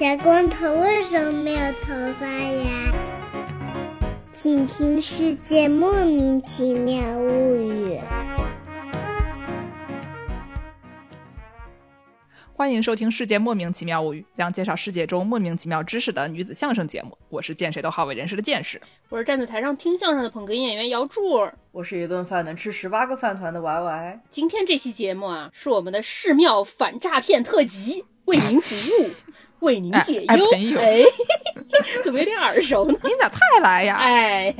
小光头为什么没有头发呀？请听《世界莫名其妙物语》。欢迎收听《世界莫名其妙物语》，将介绍世界中莫名其妙知识的女子相声节目。我是见谁都好为人师的见识，我是站在台上听相声的捧哏演员姚柱。我是一顿饭能吃十八个饭团的 Y Y。今天这期节目啊，是我们的寺庙反诈骗特辑，为您服务。为您解忧，哎，怎么有点耳熟呢？您咋才来呀？哎，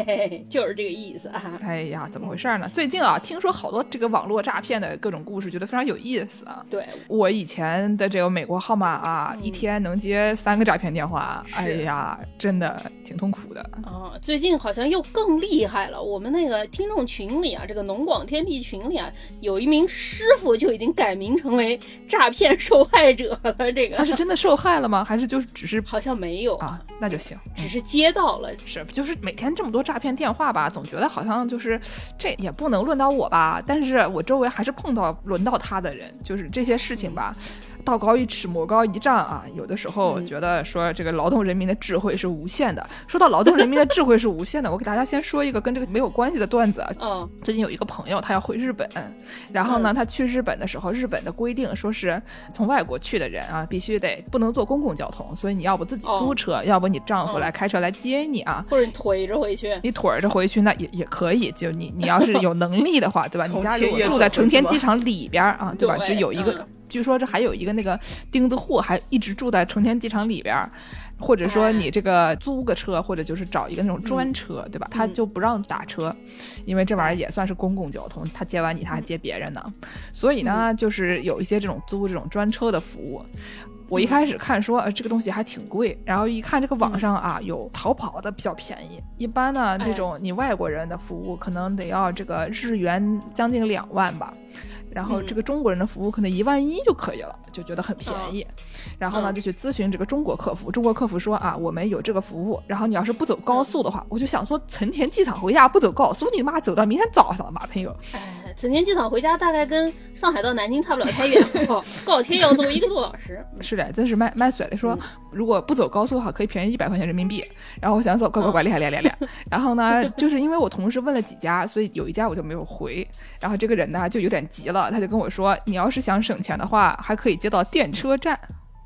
就是这个意思啊。哎呀，怎么回事呢？最近啊，听说好多这个网络诈骗的各种故事，觉得非常有意思啊。对，我以前的这个美国号码啊，一天能接三个诈骗电话，哎呀，真的挺痛苦的。啊，最近好像又更厉害了。我们那个听众群里啊，这个农广天地群里啊，有一名师傅就已经改名成为诈骗受害者了。这个他是真的受害了。吗？还是就是只是好像没有啊，那就行，只是接到了，是就是每天这么多诈骗电话吧，总觉得好像就是这也不能轮到我吧，但是我周围还是碰到轮到他的人，就是这些事情吧。道高一尺，魔高一丈啊！有的时候觉得说这个劳动人民的智慧是无限的。说到劳动人民的智慧是无限的，我给大家先说一个跟这个没有关系的段子。嗯，最近有一个朋友他要回日本，然后呢，他去日本的时候，日本的规定说是从外国去的人啊，必须得不能坐公共交通，所以你要不自己租车，要不你丈夫来开车来接你啊，或者你腿着回去，你腿着回去那也也可以。就你你要是有能力的话，对吧？你家如果住在成田机场里边啊，对吧？就有一个。据说这还有一个那个钉子户，还一直住在成田机场里边，或者说你这个租个车，或者就是找一个那种专车，对吧？他就不让打车，因为这玩意儿也算是公共交通，他接完你他还接别人呢。所以呢，就是有一些这种租这种专车的服务。我一开始看说，呃，这个东西还挺贵，然后一看这个网上啊，有淘宝的比较便宜。一般呢，这种你外国人的服务可能得要这个日元将近两万吧。然后这个中国人的服务可能一万一就可以了，就觉得很便宜。然后呢，就去咨询这个中国客服。中国客服说啊，我们有这个服务。然后你要是不走高速的话，我就想说，成田机场回家不走高速，你妈走到明天早上了嘛，朋友。哎，成田机场回家大概跟上海到南京差不了太远，高铁 要走一个多小时。是的，真是卖卖水的说，如果不走高速的话，可以便宜一百块钱人民币。然后我想走，乖乖乖，厉害厉害厉害。然后呢，就是因为我同事问了几家，所以有一家我就没有回。然后这个人呢，就有点急了。他就跟我说：“你要是想省钱的话，还可以接到电车站。”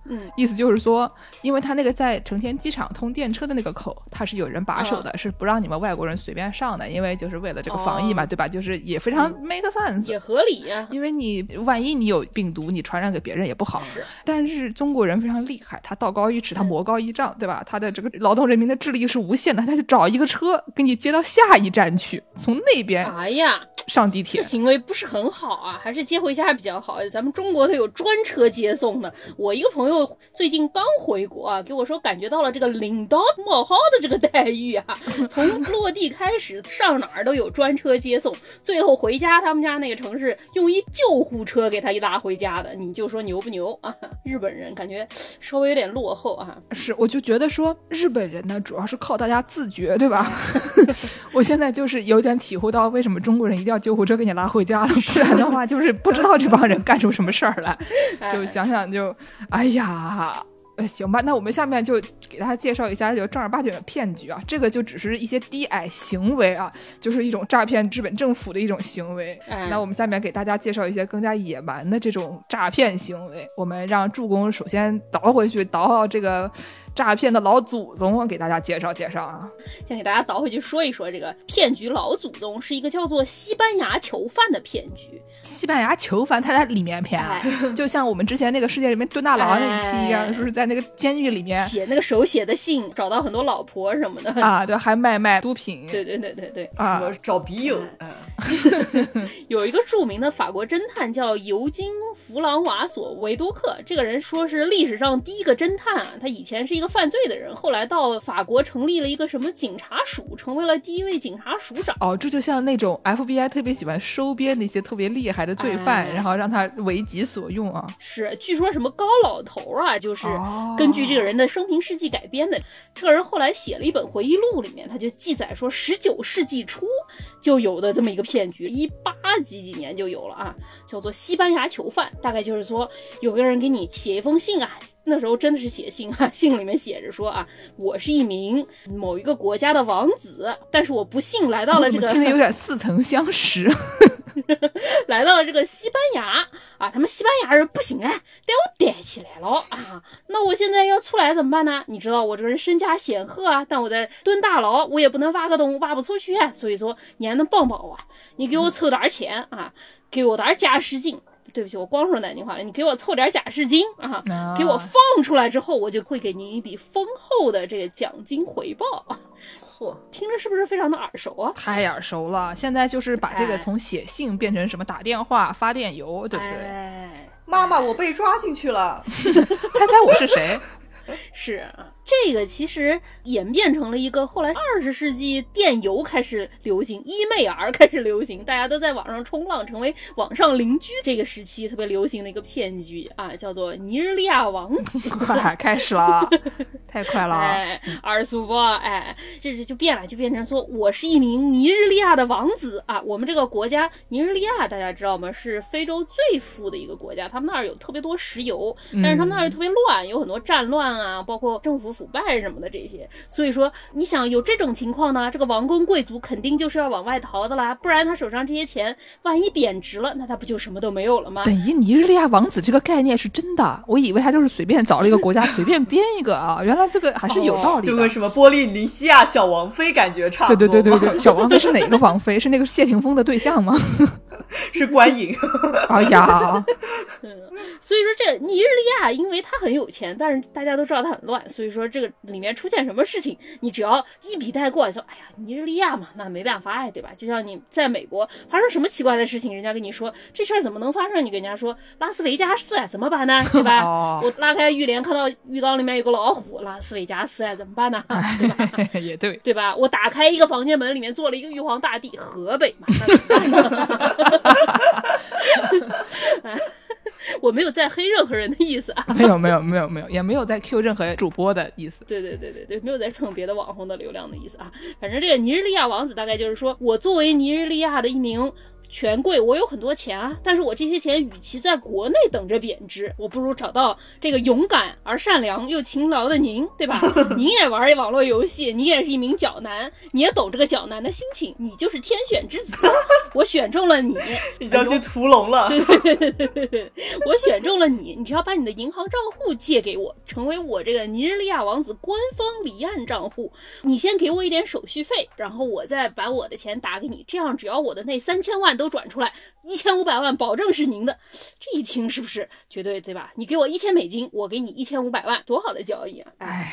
嗯，意思就是说，因为他那个在成田机场通电车的那个口，他是有人把守的，是不让你们外国人随便上的，因为就是为了这个防疫嘛，对吧？就是也非常 make sense，也合理呀。因为你万一你有病毒，你传染给别人也不好。是，但是中国人非常厉害，他道高一尺，他魔高一丈，对吧？他的这个劳动人民的智力是无限的，他就找一个车给你接到下一站去，从那边。哎呀。上地铁，这行为不是很好啊，还是接回家比较好。咱们中国它有专车接送的。我一个朋友最近刚回国啊，给我说感觉到了这个领导冒号的这个待遇啊，从落地开始上哪儿都有专车接送，最后回家他们家那个城市用一救护车给他一拉回家的，你就说牛不牛啊？日本人感觉稍微有点落后啊。是，我就觉得说日本人呢，主要是靠大家自觉，对吧？我现在就是有点体会到为什么中国人一定要。救护车给你拉回家了，不然的话就是不知道这帮人干出什么事儿来。就想想就，哎呀，行吧，那我们下面就给大家介绍一下就正儿八经的骗局啊。这个就只是一些低矮行为啊，就是一种诈骗日本政府的一种行为。那我们下面给大家介绍一些更加野蛮的这种诈骗行为。我们让助攻首先倒回去，倒到这个。诈骗的老祖宗，给大家介绍介绍啊！先给大家倒回去说一说这个骗局老祖宗，是一个叫做西班牙囚犯的骗局。西班牙囚犯他在里面骗，就像我们之前那个世界里面蹲大牢那一期一样，就是在那个监狱里面。写那个手写的信，找到很多老婆什么的。啊，对，还卖卖毒品，对对对对对。啊，找笔友。有一个著名的法国侦探叫尤金·弗朗瓦索·维多克，这个人说是历史上第一个侦探啊，他以前是一个犯罪的人，后来到法国成立了一个什么警察署，成为了第一位警察署长。哦，这就像那种 FBI 特别喜欢收编那些特别厉害。害的罪犯，哎然后让他为己所用啊。是，据说什么高老头啊，就是哦根据这个人的生平事迹改编的。这个人后来写了一本回忆录，里面他就记载说，十九世纪初就有的这么一个骗局，一八几几年就有了啊，叫做西班牙囚犯。大概就是说，有个人给你写一封信啊，那时候真的是写信啊，信里面写着说啊，我是一名某一个国家的王子，但是我不幸来到了这个 听着有点似曾相识。来到了这个西班牙啊，他们西班牙人不行哎，带我逮起来了啊！那我现在要出来怎么办呢？你知道我这个人身家显赫啊，但我在蹲大牢，我也不能挖个洞挖不出去啊，所以说你还能帮帮我啊？你给我凑点钱啊，给我点假释金。对不起，我光说南京话了。你给我凑点假释金啊，啊给我放出来之后，我就会给您一笔丰厚的这个奖金回报。嚯，听着是不是非常的耳熟啊？太耳熟了，现在就是把这个哎从写信变成什么打电话、发电邮，对不对？哎妈妈，我被抓进去了。猜猜我是谁？是啊这个，其实演变成了一个后来二十世纪电邮开始流行，伊妹儿开始流行，大家都在网上冲浪，成为网上邻居。这个时期特别流行的一个骗局啊，叫做尼日利亚王子。快开始了，太快了！哎，二苏波，哎，这这就变了，就变成说我是一名尼日利亚的王子啊。我们这个国家尼日利亚，大家知道吗？是非洲最富的一个国家，他们那儿有特别多石油，但是他们那儿又特别乱，有很多战乱啊，包括政府腐败什么的这些。所以说，你想有这种情况呢，这个王公贵族肯定就是要往外逃的啦，不然他手上这些钱万一贬值了，那他不就什么都没有了吗？等于尼日利亚王子这个概念是真的，我以为他就是随便找了一个国家随便编一个啊，原来这个还是有道理的。就跟什么波利尼西亚小王妃感觉差不对多。对对对对，小王妃是哪个王妃？是那个谢霆锋的对象吗？是观影。哎呀，所以说这尼日利亚，因为他很有钱，但是大家都知道他很乱，所以说这个里面出现什么事情，你只要一笔带过，说哎呀尼日利亚嘛，那没办法哎，对吧？就像你在美国发生什么奇怪的事情，人家跟你说这事儿怎么能发生，你跟人家说拉斯维加斯啊，怎么办呢？对吧？哦我拉开浴帘看到浴缸里面有个老虎，拉斯维加斯啊，怎么办呢？对吧？也对，对吧？我打开一个房间门，里面坐了一个玉皇大帝，河北嘛，那怎么办呢？我没有在黑任何人的意思啊。没有没有没有没有，也没有在 Q 任何主播的意思。对对对对对，没有在蹭别的网红的流量的意思啊。反正这个尼日利亚王子大概就是说，我作为尼日利亚的一名权贵，我有很多钱啊，但是我这些钱与其在国内等着贬值，我不如找到这个勇敢而善良又勤劳的您，对吧？您也玩网络游戏，你也是一名角男，你也懂这个角男的心情，你就是天选之子，我选中了你。你就要去屠龙了。对对对我选中了你，你只要把你的银行账户借给我，成为我这个尼日利亚王子官方离岸账户。你先给我一点手续费，然后我再把我的钱打给你。这样，只要我的那三千万都转出来，一千五百万保证是您的。这一听是不是绝对对吧？你给我一千美金，我给你一千五百万，多好的交易啊！哎，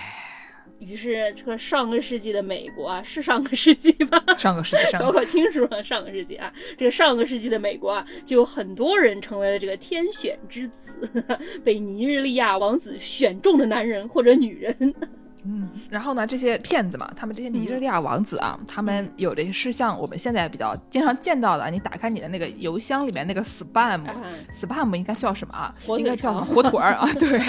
于是这个上个世纪的美国啊，是上个世纪吧？上个世纪上搞搞清楚了，上个世纪啊，这个上个世纪的美国啊，就有很多人成为了这个天选之子，被尼日利亚王子选中的男人或者女人。嗯，然后呢，这些骗子嘛，他们这些尼日利亚王子啊，他们有的是像我们现在比较经常见到的，你打开你的那个邮箱里面那个 spam，spam、啊 spam 应该叫什么啊？应该叫什么？火腿儿啊？对，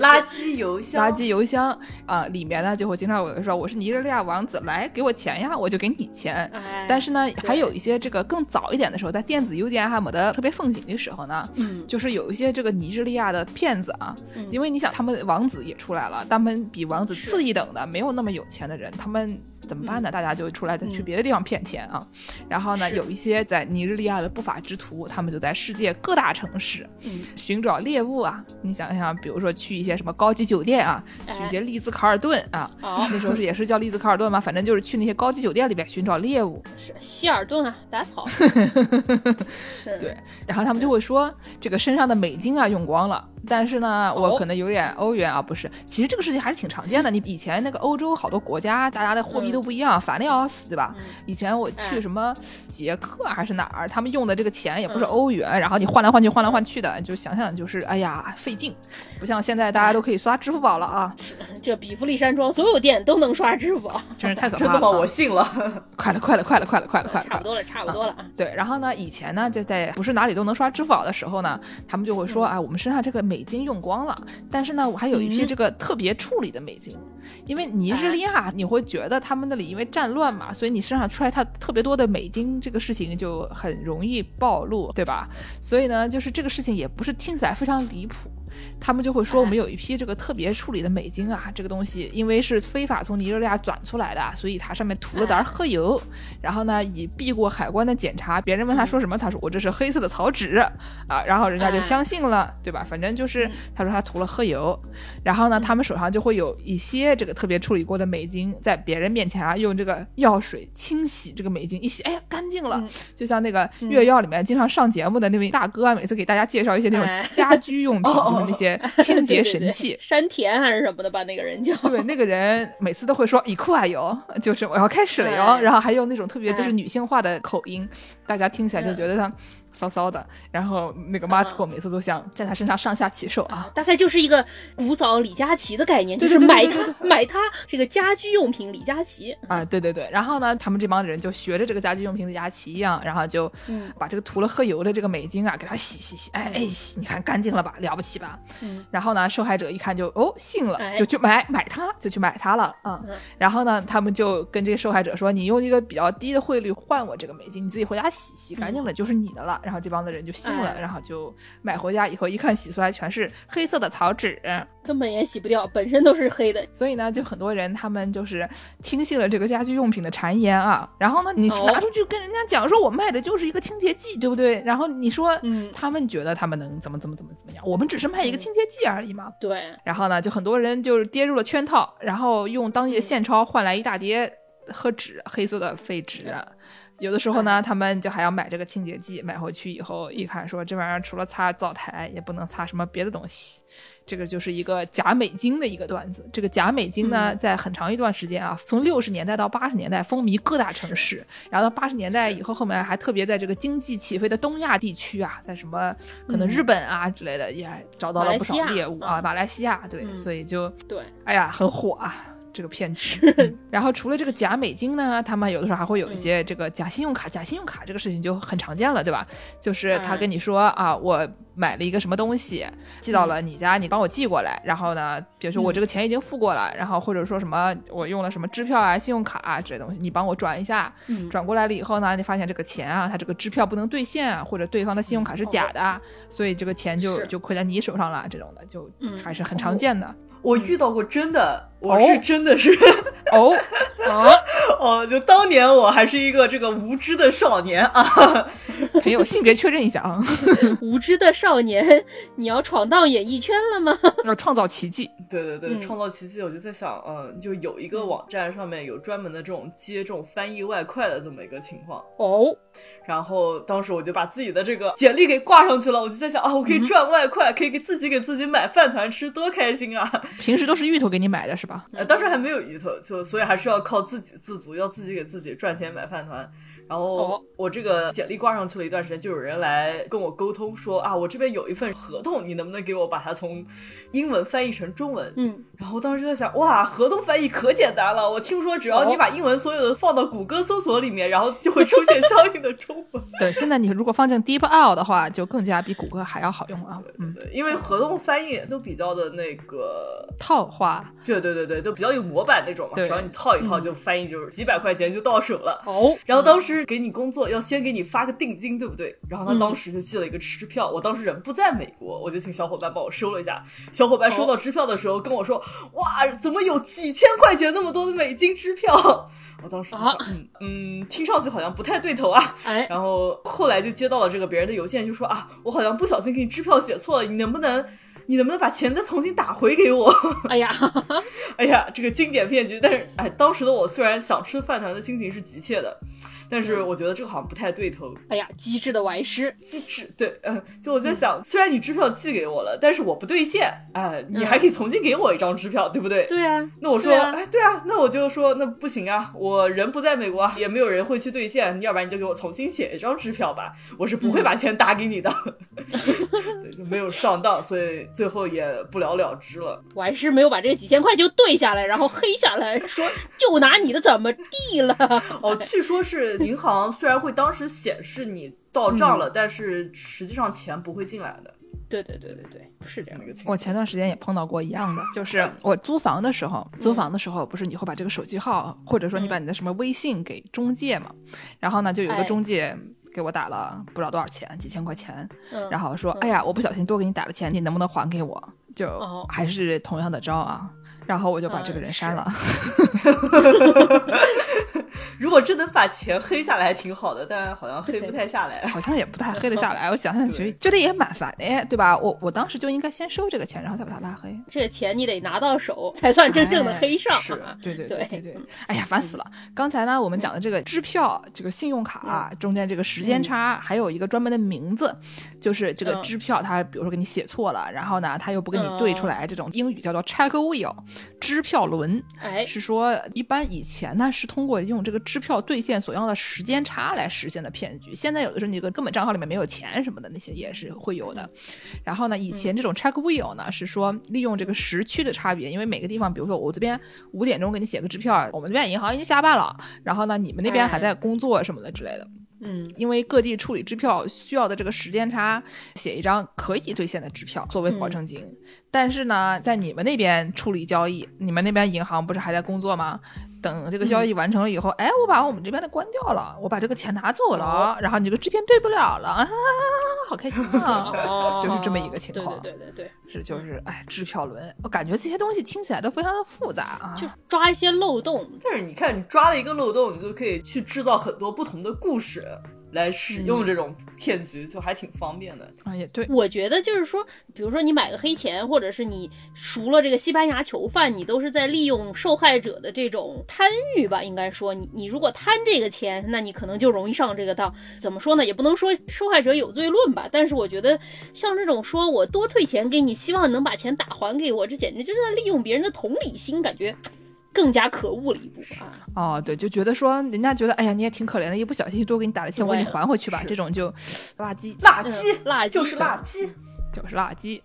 垃圾邮箱，垃圾邮箱啊、里面呢就会经常有人说我是尼日利亚王子，来给我钱呀，我就给你钱。哎，但是呢，还有一些这个更早一点的时候，在电子邮件还没得特别盛行的时候呢，嗯，就是有一些这个尼日利亚的骗子啊，嗯。因为你想，他们王子也出来了，他们比王子是次一等的，没有那么有钱的人，他们怎么办呢？大家就出来再去嗯别的地方骗钱啊。然后呢，有一些在尼日利亚的不法之徒，他们就在世界各大城市嗯寻找猎物啊。你想想，比如说去一些什么高级酒店啊，去一些丽兹卡尔顿啊。好那时候是也是叫丽兹卡尔顿嘛？反正就是去那些高级酒店里边寻找猎物，是希尔顿啊，打草。对，然后他们就会说这个身上的美金啊用光了，但是呢，我可能有点欧元啊，不是。其实这个事情还是挺常见的。你以前那个欧洲好多国家，大家的货币都不一样，烦的要死，对吧？以前我去什么捷克还是哪儿，他们用的这个钱也不是欧元，然后你换来换去，换来换去的，就想想就是哎呀费劲。不像现在大家都可以刷支付宝了啊！这比弗利山庄所有店都能刷支付宝，真是太可怕了！真的吗？我信了！快了，快了，快了，快了，快了，快了！差不多了，差不多了啊！对，然后呢，以前呢，就在不是哪里都能刷支付宝的时候呢，他们就会说啊，我们身上这个美金用光了，但是呢，我还有一批这个特别处理的美金，因为尼日利亚你会觉得他们那里因为战乱嘛，所以你身上出来它特别多的美金，这个事情就很容易暴露，对吧？所以呢，就是这个事情也不是听起来非常离谱。他们就会说，我们有一批这个特别处理的美金啊，这个东西因为是非法从尼日利亚转出来的，所以它上面涂了点黑油，然后呢，以避过海关的检查。别人问他说什么，他说我这是黑色的草纸啊，然后人家就相信了，对吧？反正就是他说他涂了黑油，然后呢，他们手上就会有一些这个特别处理过的美金，在别人面前啊，用这个药水清洗这个美金，一洗，哎呀，干净了。就像那个《月药》里面经常上节目的那位大哥啊，每次给大家介绍一些那种家居用品。那些清洁神 器，山田还是什么的吧？那个人叫 对，那个人每次都会说“以库啊油”，就是我要开始了哟。然后还有那种特别就是女性化的口音，大家听起来就觉得他。骚骚的，然后那个马斯克每次都想在他身上上下其手啊，大概就是一个古早李佳琦的概念，就是买它买它这个家居用品李佳琦。啊，对对对，然后呢，他们这帮人就学着这个家居用品李佳琦一样，然后就把这个涂了黑油的这个美金啊给他洗洗洗，哎哎洗，你看干净了吧，了不起吧？然后呢，受害者一看就哦信了，就去买买它，就去买它了啊。然后呢，他们就跟这个受害者说，你用一个比较低的汇率换我这个美金，你自己回家洗洗干净了就是你的了。然后这帮子人就信了，然后就买回家以后一看，洗出来全是黑色的草纸，根本也洗不掉，本身都是黑的。所以呢，就很多人他们就是听信了这个家居用品的谗言啊。然后呢，你拿出去跟人家讲说，我卖的就是一个清洁剂，对不对？然后你说，嗯，他们觉得他们能怎么怎么怎么怎么样？我们只是卖一个清洁剂而已嘛。对。然后呢，就很多人就是跌入了圈套，然后用当地的现钞换来一大叠和纸，黑色的废纸。有的时候呢，他们就还要买这个清洁剂，买回去以后一看，说这玩意儿除了擦灶台，也不能擦什么别的东西。这个就是一个假美金的一个段子。这个假美金呢，在很长一段时间啊，从六十年代到八十年代风靡各大城市，然后到八十年代以后，后面还特别在这个经济起飞的东亚地区啊，在什么可能日本啊之类的，也找到了不少猎物啊，马来西亚对，所以就对，哎呀，很火啊。这个骗局，然后除了这个假美金呢，他们有的时候还会有一些这个假信用卡。假信用卡这个事情就很常见了，对吧？就是他跟你说啊，我买了一个什么东西，寄到了你家，你帮我寄过来。然后呢，比如说我这个钱已经付过了，然后或者说什么我用了什么支票啊、信用卡啊这些东西，你帮我转一下。转过来了以后呢，你发现这个钱啊，他这个支票不能兑现啊，或者对方的信用卡是假的，所以这个钱就就亏在你手上了。这种的就还是很常见的。我遇到过真的，我是真的是哦。啊。哦，就当年我还是一个这个无知的少年 啊，没有性别确认一下啊，无知的少年，你要闯荡演艺圈了吗？要创造奇迹？对对对，创造奇迹，我就在想，嗯，就有一个网站上面有专门的这种接这种翻译外快的这么一个情况。哦，然后当时我就把自己的这个简历给挂上去了，我就在想啊，我可以赚外快，可以给自己给自己买饭团吃，多开心啊！平时都是芋头给你买的是吧？呃，当时还没有鱼头，就所以还是要靠自给自足，要自己给自己赚钱买饭团。然后我这个简历挂上去了一段时间，就有人来跟我沟通说啊，我这边有一份合同，你能不能给我把它从英文翻译成中文？嗯，然后当时就在想，哇，合同翻译可简单了，我听说只要你把英文所有的放到谷歌搜索里面，然后就会出现相应的中文。对，现在你如果放进 DeepL 的话，就更加比谷歌还要好用啊。嗯，对，因为合同翻译都比较的那个套话，对对对对，都比较有模板那种嘛，只要你套一套就翻译，就是几百块钱就到手了。哦，然后当时。给你工作要先给你发个定金，对不对？然后他当时就寄了一个支票，我当时人不在美国，我就请小伙伴帮我收了一下。小伙伴收到支票的时候跟我说：“哇，怎么有几千块钱那么多的美金支票？” 我当时就想，嗯嗯，听上去好像不太对头啊。哎，然后后来就接到了这个别人的邮件，就说啊，我好像不小心给你支票写错了，你能不能？你能不能把钱再重新打回给我？哎呀，哎呀，这个经典骗局。但是，哎，当时的我虽然想吃饭团的心情是急切的。但是我觉得这个好像不太对头。哎呀，机智的歪师，机智，对，嗯，就我在想，虽然你支票寄给我了，但是我不兑现，哎，你还可以重新给我一张支票，对不对？对啊。那我说，哎，对啊，那我就说，那不行啊，我人不在美国，也没有人会去兑现，要不然你就给我重新写一张支票吧，我是不会把钱打给你的。对，就没有上当，所以最后也不了了之了。我还是没有把这几千块就兑下来，然后黑下来说，就拿你的怎么地了？哦，据说是。银行虽然会当时显示你到账了，但是实际上钱不会进来的。对对对对对，是这样一个情况。我前段时间也碰到过一样的，就是我租房的时候，租房的时候不是你会把这个手机号，或者说你把你的什么微信给中介嘛？然后呢，就有一个中介给我打了不知道多少钱，几千块钱，然后说：“哎呀，我不小心多给你打了钱，你能不能还给我？”就还是同样的招啊。然后我就把这个人删了。如果真能把钱黑下来，还挺好的，但好像黑不太下来，好像也不太黑得下来。我想想觉觉得也蛮烦的，对吧？我我当时就应该先收这个钱，然后再把他拉黑。这钱你得拿到手，才算真正的黑上。是，对对对对对。哎呀，烦死了！刚才呢，我们讲的这个支票、这个信用卡中间这个时间差，还有一个专门的名字，就是这个支票，它比如说给你写错了，然后呢，他又不给你对出来，这种英语叫做 check wheel，支票轮。哎，是说一般以前呢是通过用这个支票兑现。所要的时间差来实现的骗局，现在有的时候你个根本账号里面没有钱什么的那些也是会有的。然后呢，以前这种 check wheel 呢是说利用这个时区的差别，因为每个地方，比如说我这边五点钟给你写个支票，我们这边银行已经下班了，然后呢你们那边还在工作什么的之类的。嗯，因为各地处理支票需要的这个时间差，写一张可以兑现的支票作为保证金。但是呢，在你们那边处理交易，你们那边银行不是还在工作吗？等这个交易完成了以后，哎，我把我们这边的关掉了，我把这个钱拿走了，然后你这个支片兑不了了，啊，好开心啊！就是这么一个情况。对对对对，是就是哎，支票轮，我感觉这些东西听起来都非常的复杂啊，就抓一些漏洞。但是你看，你抓了一个漏洞，你就可以去制造很多不同的故事。来使用这种骗局就还挺方便的啊，也对。我觉得就是说，比如说你买个黑钱，或者是你赎了这个西班牙囚犯，你都是在利用受害者的这种贪欲吧？应该说，你你如果贪这个钱，那你可能就容易上这个当。怎么说呢？也不能说受害者有罪论吧。但是我觉得，像这种说我多退钱给你，希望能把钱打还给我，这简直就是在利用别人的同理心，感觉。更加可恶了一步。啊！哦，对，就觉得说人家觉得，哎呀，你也挺可怜的，一不小心多给你打了钱，我给你还回去吧，这种就垃圾，垃圾，垃圾，就是垃圾，就是垃圾。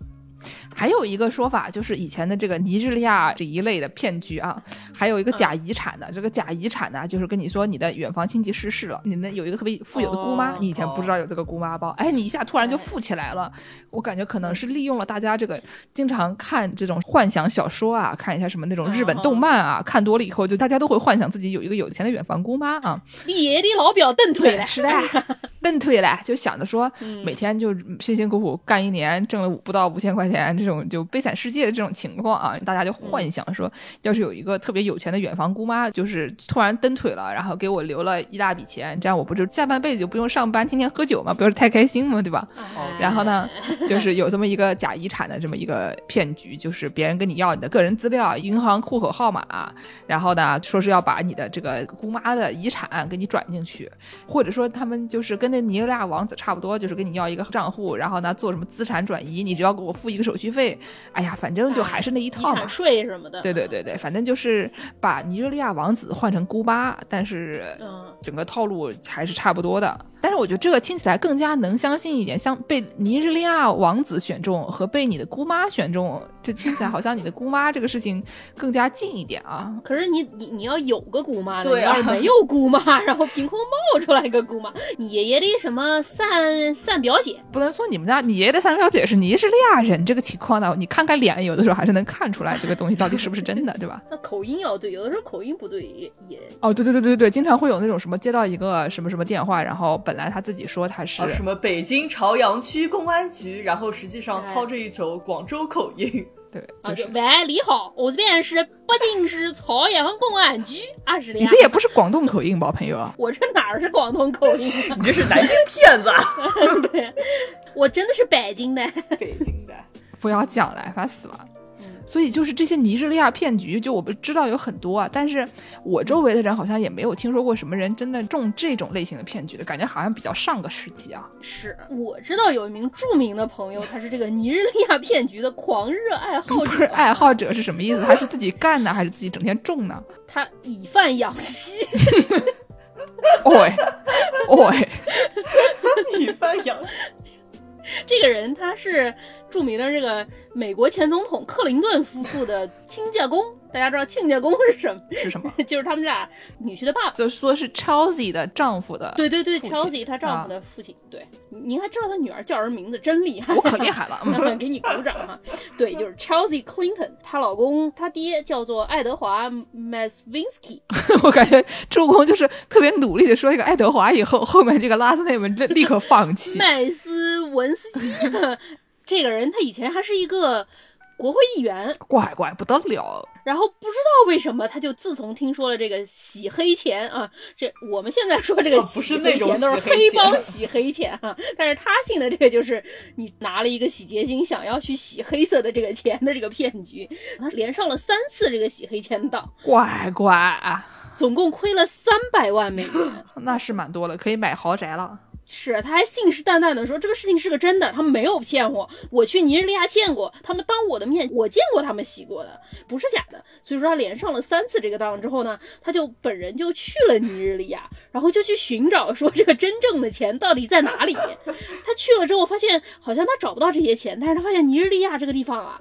还有一个说法，就是以前的这个尼日利亚这一类的骗局啊，还有一个假遗产的。这个假遗产呢，就是跟你说你的远房亲戚逝世了，你们有一个特别富有的姑妈，你以前不知道有这个姑妈包，哎，你一下突然就富起来了。我感觉可能是利用了大家这个经常看这种幻想小说啊，看一下什么那种日本动漫啊，看多了以后，就大家都会幻想自己有一个有钱的远房姑妈啊。你爷的老表蹬腿了，是的，蹬腿了，就想着说每天就辛辛苦苦干一年，挣了不到五千块钱。这种就悲惨世界的这种情况啊，大家就幻想说，要是有一个特别有钱的远房姑妈，就是突然蹬腿了，然后给我留了一大笔钱，这样我不就下半辈子就不用上班，天天喝酒嘛，不是太开心嘛，对吧？然后呢，就是有这么一个假遗产的这么一个骗局，就是别人跟你要你的个人资料、银行户口号码，然后呢，说是要把你的这个姑妈的遗产给你转进去，或者说他们就是跟那尼日利亚王子差不多，就是跟你要一个账户，然后呢做什么资产转移，你只要给我付一个手续。费，哎呀，反正就还是那一套嘛，税什么的。对对对对，反正就是把尼日利亚王子换成姑妈，但是整个套路还是差不多的。但是我觉得这个听起来更加能相信一点，像被尼日利亚王子选中和被你的姑妈选中，这听起来好像你的姑妈这个事情更加近一点啊。可是你你你要有个姑妈，你要是没有姑妈，然后凭空冒出来一个姑妈，你爷爷的什么三三表姐，不能说你们家你爷爷的三表姐是尼日利亚人这个情况呢？你看看脸，有的时候还是能看出来这个东西到底是不是真的，对吧？那口音要对，有的时候口音不对也也哦，对对对对对，经常会有那种什么接到一个什么什么电话，然后本来他自己说他是什么北京朝阳区公安局，然后实际上操着一口广州口音。对，就是喂，你好，我这边是北京市朝阳公安局啊，是的。你这也不是广东口音吧，朋友？我这哪儿是广东口音？你这是南京骗子。对，我真的是北京的。北京的。不要讲了，烦死了。所以就是这些尼日利亚骗局，就我们知道有很多啊，但是我周围的人好像也没有听说过什么人真的中这种类型的骗局的感觉，好像比较上个世纪啊。是我知道有一名著名的朋友，他是这个尼日利亚骗局的狂热爱好者。爱好者是什么意思？他是自己干呢，还是自己整天中呢？他以贩养吸。喂，喂，以贩养。这个人他是著名的这个美国前总统克林顿夫妇的亲家公。大家知道亲家公是什么？是什么？就是他们俩女婿的爸爸，就说是 Chelsea 的丈夫的。对对对，Chelsea 她丈夫的父亲。对，您还知道他女儿叫什么名字，真厉害！我可厉害了，给你鼓掌哈。对，就是 Chelsea Clinton，她老公她爹叫做爱德华 Masvinsky。我感觉助攻就是特别努力的说一个爱德华，以后后面这个 last name 立刻放弃。麦斯文斯基，这个人他以前还是一个。国会议员，乖乖不得了。然后不知道为什么，他就自从听说了这个洗黑钱啊，这我们现在说这个洗黑钱都是黑帮洗黑钱哈，但是他信的这个就是你拿了一个洗洁精，想要去洗黑色的这个钱的这个骗局，他连上了三次这个洗黑钱当，乖乖啊，总共亏了三百万美元，那是蛮多了，可以买豪宅了。是，他还信誓旦旦的说这个事情是个真的，他没有骗我。我去尼日利亚见过，他们当我的面，我见过他们洗过的，不是假的。所以说他连上了三次这个当之后呢，他就本人就去了尼日利亚，然后就去寻找说这个真正的钱到底在哪里。他去了之后发现好像他找不到这些钱，但是他发现尼日利亚这个地方啊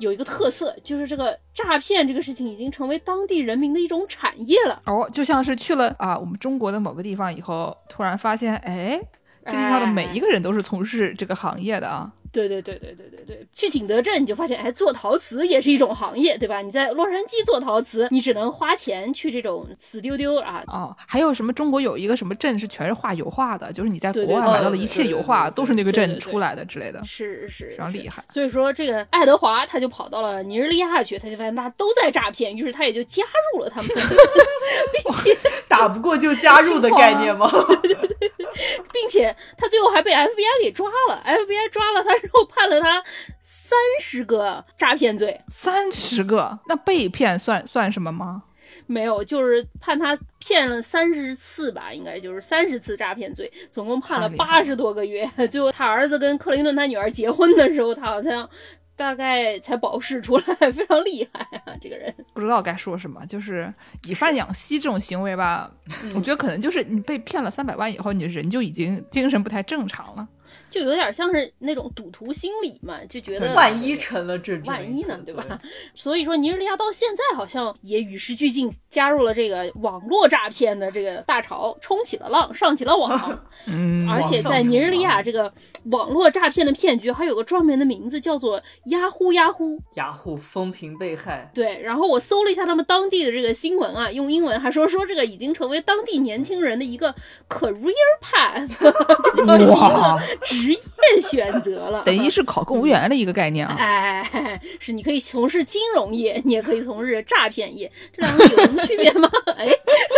有一个特色，就是这个诈骗这个事情已经成为当地人民的一种产业了。哦，就像是去了啊我们中国的某个地方以后，突然发现哎。这地方的每一个人都是从事这个行业的啊。对对对对对对对，去景德镇你就发现，哎，做陶瓷也是一种行业，对吧？你在洛杉矶做陶瓷，你只能花钱去这种死丢丢啊。哦，还有什么？中国有一个什么镇是全是画油画的，就是你在国外买到的一切油画都是那个镇出来的之类的。是是，非常厉害。所以说，这个爱德华他就跑到了尼日利亚去，他就发现大家都在诈骗，于是他也就加入了他们，并且打不过就加入的 概念吗？并且他最后还被 FBI 给抓了，FBI 抓了他。之后判了他三十个诈骗罪，三十个，那被骗算算什么吗？没有，就是判他骗了三十次吧，应该就是三十次诈骗罪，总共判了八十多个月。最后他儿子跟克林顿他女儿结婚的时候，他好像大概才保释出来，非常厉害啊！这个人不知道该说什么，就是以贩养吸这种行为吧，我觉得可能就是你被骗了三百万以后，你人就已经精神不太正常了。就有点像是那种赌徒心理嘛，就觉得万一成了这，万一呢，对吧？所以说尼日利亚到现在好像也与时俱进，加入了这个网络诈骗的这个大潮，冲起了浪，上起了网。嗯，而且在尼日利亚这个网络诈骗的骗局还有个专门的名字，叫做“呀呼呀呼”。呀呼风评被害。对，然后我搜了一下他们当地的这个新闻啊，用英文还说说这个已经成为当地年轻人的一个 career path，哇。职业选择了，等于是考公务员的一个概念啊！哎，是你可以从事金融业，你也可以从事诈骗业，这两个有什么区别吗？哎，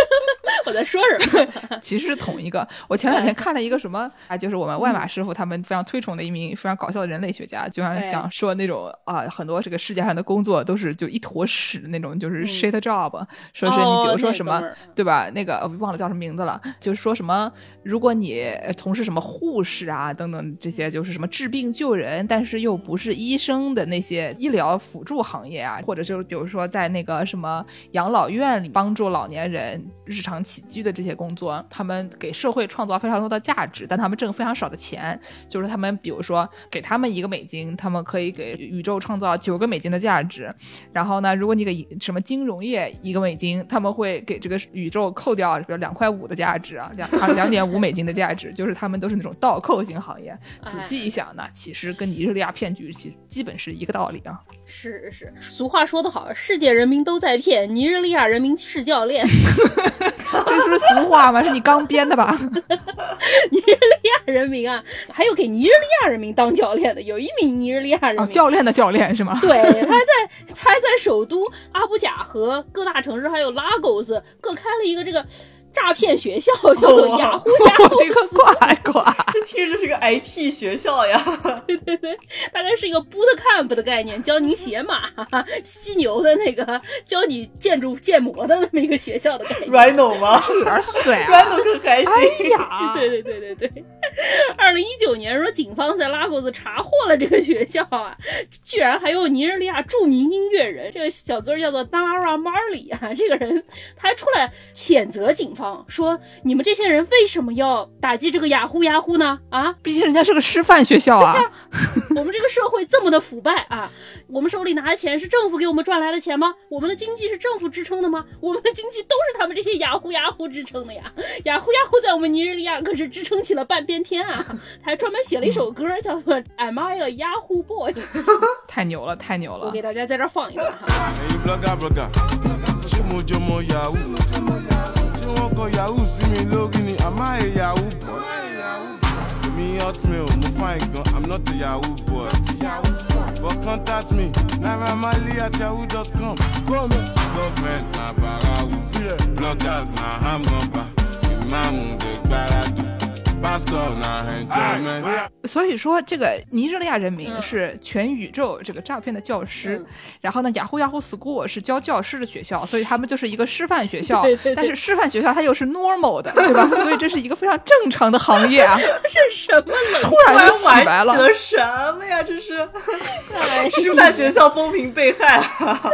我在说什么？其实是同一个。我前两天看了一个什么啊，就是我们外马师傅他们非常推崇的一名非常搞笑的人类学家，就像讲说那种啊，很多这个世界上的工作都是就一坨屎的那种，就是 shit job，说是你比如说什么对吧？那个忘了叫什么名字了，就是说什么如果你从事什么护士啊等。嗯这些就是什么治病救人，但是又不是医生的那些医疗辅助行业啊，或者就是比如说在那个什么养老院里帮助老年人日常起居的这些工作，他们给社会创造非常多的价值，但他们挣非常少的钱。就是他们比如说给他们一个美金，他们可以给宇宙创造九个美金的价值。然后呢，如果你给什么金融业一个美金，他们会给这个宇宙扣掉比如两块五的价值啊，两两点五美金的价值，就是他们都是那种倒扣型行业。仔细一想呢，其实跟尼日利亚骗局其实基本是一个道理啊。是是，俗话说得好，世界人民都在骗，尼日利亚人民是教练。这是俗话吗？是你刚编的吧？尼日利亚人民啊，还有给尼日利亚人民当教练的，有一名尼日利亚人民教练的教练是吗？对，他还在他还在首都阿布贾和各大城市还有拉勾斯各开了一个这个。诈骗学校，叫做雅虎雅虎。这个怪怪，这听着是个 IT 学校呀。对对对，大概是一个 boot camp 的概念，教你写码、犀牛的那个，教你建筑建模的那么一个学校的概念。Rhino 吗？是有点帅，Rhino 更开心。哎呀，对对对对对。二零一九年说，警方在拉各斯查获了这个学校啊，居然还有尼日利亚著名音乐人，这个小哥叫做 Dara Marley 啊，这个人他还出来谴责警方，说你们这些人为什么要打击这个雅虎雅虎呢？啊，毕竟人家是个师范学校啊。我们这个社会这么的腐败啊，我们手里拿的钱是政府给我们赚来的钱吗？我们的经济是政府支撑的吗？我们的经济都是他们这些雅虎雅虎支撑的呀。雅虎雅虎在我们尼日利亚可是支撑起了半边天啊，还专门写了一首歌叫做《Am I a Yahoo Boy》，太牛了，太牛了！我给大家在这放一段哈。kọ yahoo sí mi lórí ni àmá ìyàwó bọ̀. èmi hotmail mo fine gan i'm not a yahoo boy. but contact me nairamarley at yahoo.com. gómẹ. government na bàrà wù. bloggers na hamgamba ìmáàmù dẹ̀ gbáradì. 所以说，这个尼日利亚人民是全宇宙这个诈骗的教师，然后呢，雅虎雅虎 school 是教教师的学校，所以他们就是一个师范学校。但是师范学校它又是 normal 的，对吧？所以这是一个非常正常的行业啊。是什么？突然就洗白了？什么呀？这是师范学校风评被害啊！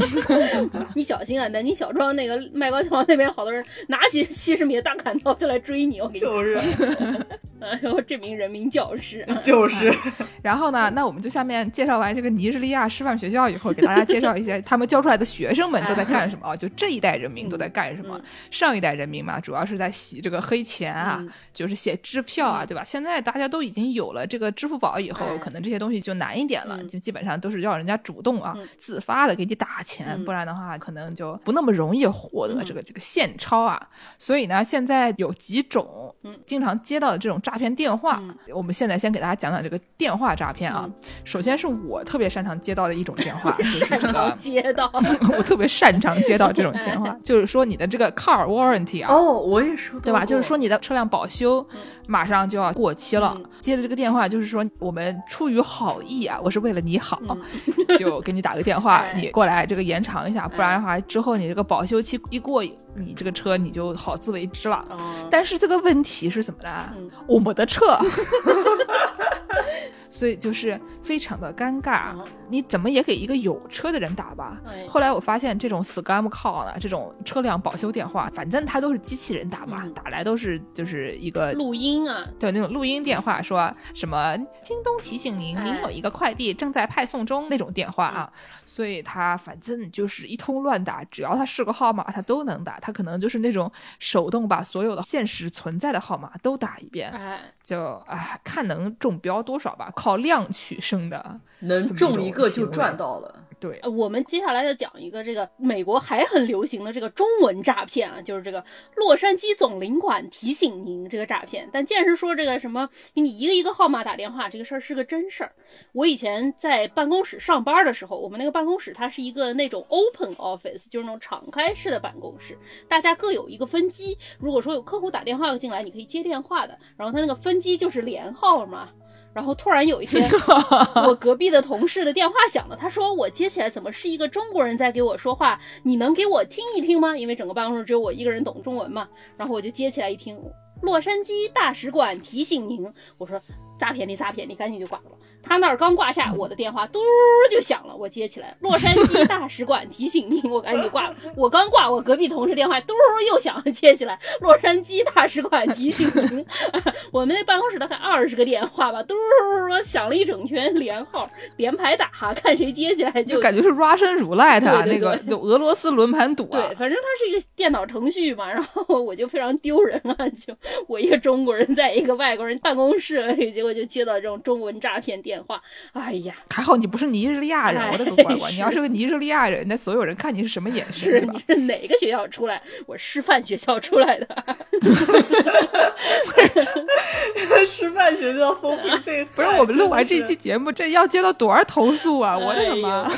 你小心啊！南京小庄那个麦高桥那边，好多人拿起七十米的大砍刀就来追你，我跟你就是。然后这名人民教师。就是，然后呢，那我们就下面介绍完这个尼日利亚师范学校以后，给大家介绍一些他们教出来的学生们都在干什么啊？就这一代人民都在干什么？上一代人民嘛，主要是在洗这个黑钱啊，就是写支票啊，对吧？现在大家都已经有了这个支付宝以后，可能这些东西就难一点了，就基本上都是要人家主动啊，自发的给你打钱，不然的话可能就不那么容易获得这个这个现钞啊。所以呢，现在有几种，经常接到的这种诈骗电话，我们现在先给大家讲讲这个电话诈骗啊。首先是我特别擅长接到的一种电话，就是这个接到，我特别擅长接到这种电话，就是说你的这个 car warranty 啊，哦，我也收到，对吧？就是说你的车辆保修马上就要过期了，接的这个电话就是说我们出于好意啊，我是为了你好，就给你打个电话，你过来这个延长一下，不然的话之后你这个保修期一过。你这个车你就好自为之了，但是这个问题是什么呢？我们的车。所以就是非常的尴尬，你怎么也给一个有车的人打吧。后来我发现这种 scam call 呢，这种车辆保修电话，反正它都是机器人打嘛，打来都是就是一个录音啊，对那种录音电话，说什么京东提醒您，您有一个快递正在派送中那种电话啊。所以他反正就是一通乱打，只要他是个号码，他都能打。他可能就是那种手动把所有的现实存在的号码都打一遍，就啊看能中标多少吧。靠量取胜的，能中一个就赚到了。对，我们接下来要讲一个这个美国还很流行的这个中文诈骗啊，就是这个洛杉矶总领馆提醒您这个诈骗。但既然是说这个什么给你一个一个号码打电话，这个事儿是个真事儿。我以前在办公室上班的时候，我们那个办公室它是一个那种 open office，就是那种敞开式的办公室，大家各有一个分机。如果说有客户打电话进来，你可以接电话的。然后他那个分机就是连号嘛。然后突然有一天，我隔壁的同事的电话响了，他说我接起来怎么是一个中国人在给我说话？你能给我听一听吗？因为整个办公室只有我一个人懂中文嘛。然后我就接起来一听，洛杉矶大使馆提醒您，我说诈骗你诈骗你，赶紧就挂了。他那儿刚挂下，我的电话嘟就响了，我接起来，洛杉矶大使馆提醒您，我赶紧挂了。我刚挂，我隔壁同事电话嘟又响，接起来，洛杉矶大使馆提醒您。我们那办公室大概二十个电话吧，嘟响了一整圈，连号连排打哈，看谁接起来就感觉是 Russian roulette 那个就俄罗斯轮盘赌啊。对，反正它是一个电脑程序嘛，然后我就非常丢人啊，就我一个中国人在一个外国人办公室里，结果就接到这种中文诈骗电。话，哎呀，还好你不是尼日利亚人，我的个乖 乖！你要是个尼日利亚人，那所有人看你是什么眼神？是你是哪个学校出来？我师范学校出来的 师范学校风评被不是我们录完这期节目，这要接到多少投诉啊！我的个妈！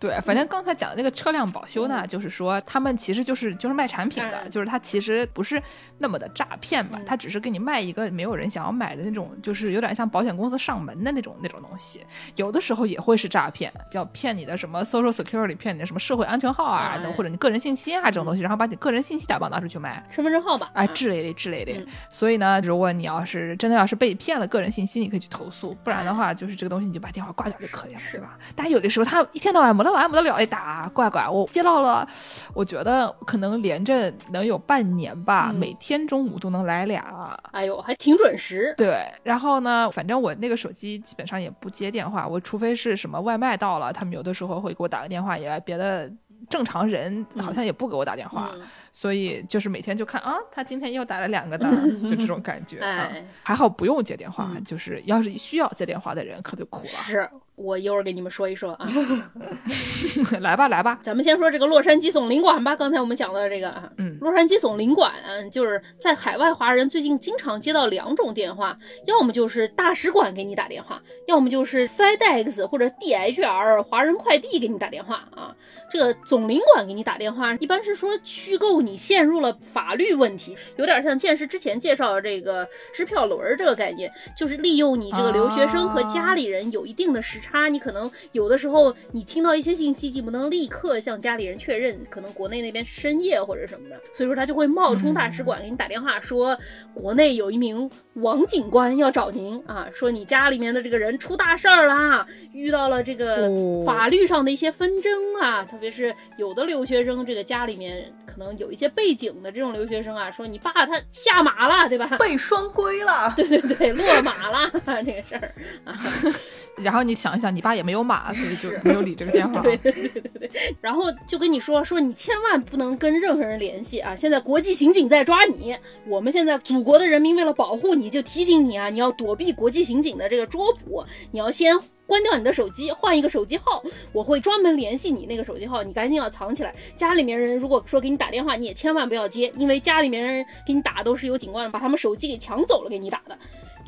对，反正刚才讲的那个车辆保修呢，就是说他们其实就是就是卖产品的，就是他其实不是那么的诈骗吧，他只是给你卖一个没有人想要买的那种，就是有点像保险公司上门的那种那种东西。有的时候也会是诈骗，要骗你的什么 social security，骗你的什么社会安全号啊，或者你个人信息啊这种东西，然后把你个人信息打包拿出去卖，身份证号吧，哎，之类的之类的。所以呢，如果你要是真的要是被骗了个人信息，你可以去投诉，不然的话，就是这个东西你就把电话挂掉就可以了，对吧？但有的时候他一天到晚没得完不得了一打，怪怪，我接到了，我觉得可能连着能有半年吧，每天中午都能来俩，哎呦，还挺准时。对，然后呢，反正我那个手机基本上也不接电话，我除非是什么外卖到了，他们有的时候会给我打个电话，也别的。正常人好像也不给我打电话，所以就是每天就看啊，他今天又打了两个单，就这种感觉。还好不用接电话，就是要是需要接电话的人可就苦了。是。我一会儿给你们说一说啊，来吧来吧，咱们先说这个洛杉矶总领馆吧。刚才我们讲到这个啊，嗯，洛杉矶总领馆就是在海外华人最近经常接到两种电话，要么就是大使馆给你打电话，要么就是 FedEx 或者 DHL 华人快递给你打电话啊。这个总领馆给你打电话，一般是说虚构你陷入了法律问题，有点像剑师之前介绍的这个支票轮这个概念，就是利用你这个留学生和家里人有一定的时差。他，你可能有的时候你听到一些信息，你不能立刻向家里人确认，可能国内那边深夜或者什么的，所以说他就会冒充大使馆给你打电话，说国内有一名王警官要找您啊，说你家里面的这个人出大事儿了，遇到了这个法律上的一些纷争啊，特别是有的留学生这个家里面可能有一些背景的这种留学生啊，说你爸他下马了，对吧？被双规了，对对对，落马了 这个事儿啊。然后你想一想，你爸也没有马，所以就没有理这个电话。对对对对对。然后就跟你说说，你千万不能跟任何人联系啊！现在国际刑警在抓你，我们现在祖国的人民为了保护你，就提醒你啊，你要躲避国际刑警的这个捉捕，你要先关掉你的手机，换一个手机号，我会专门联系你那个手机号，你赶紧要藏起来。家里面人如果说给你打电话，你也千万不要接，因为家里面人给你打都是有警官把他们手机给抢走了给你打的。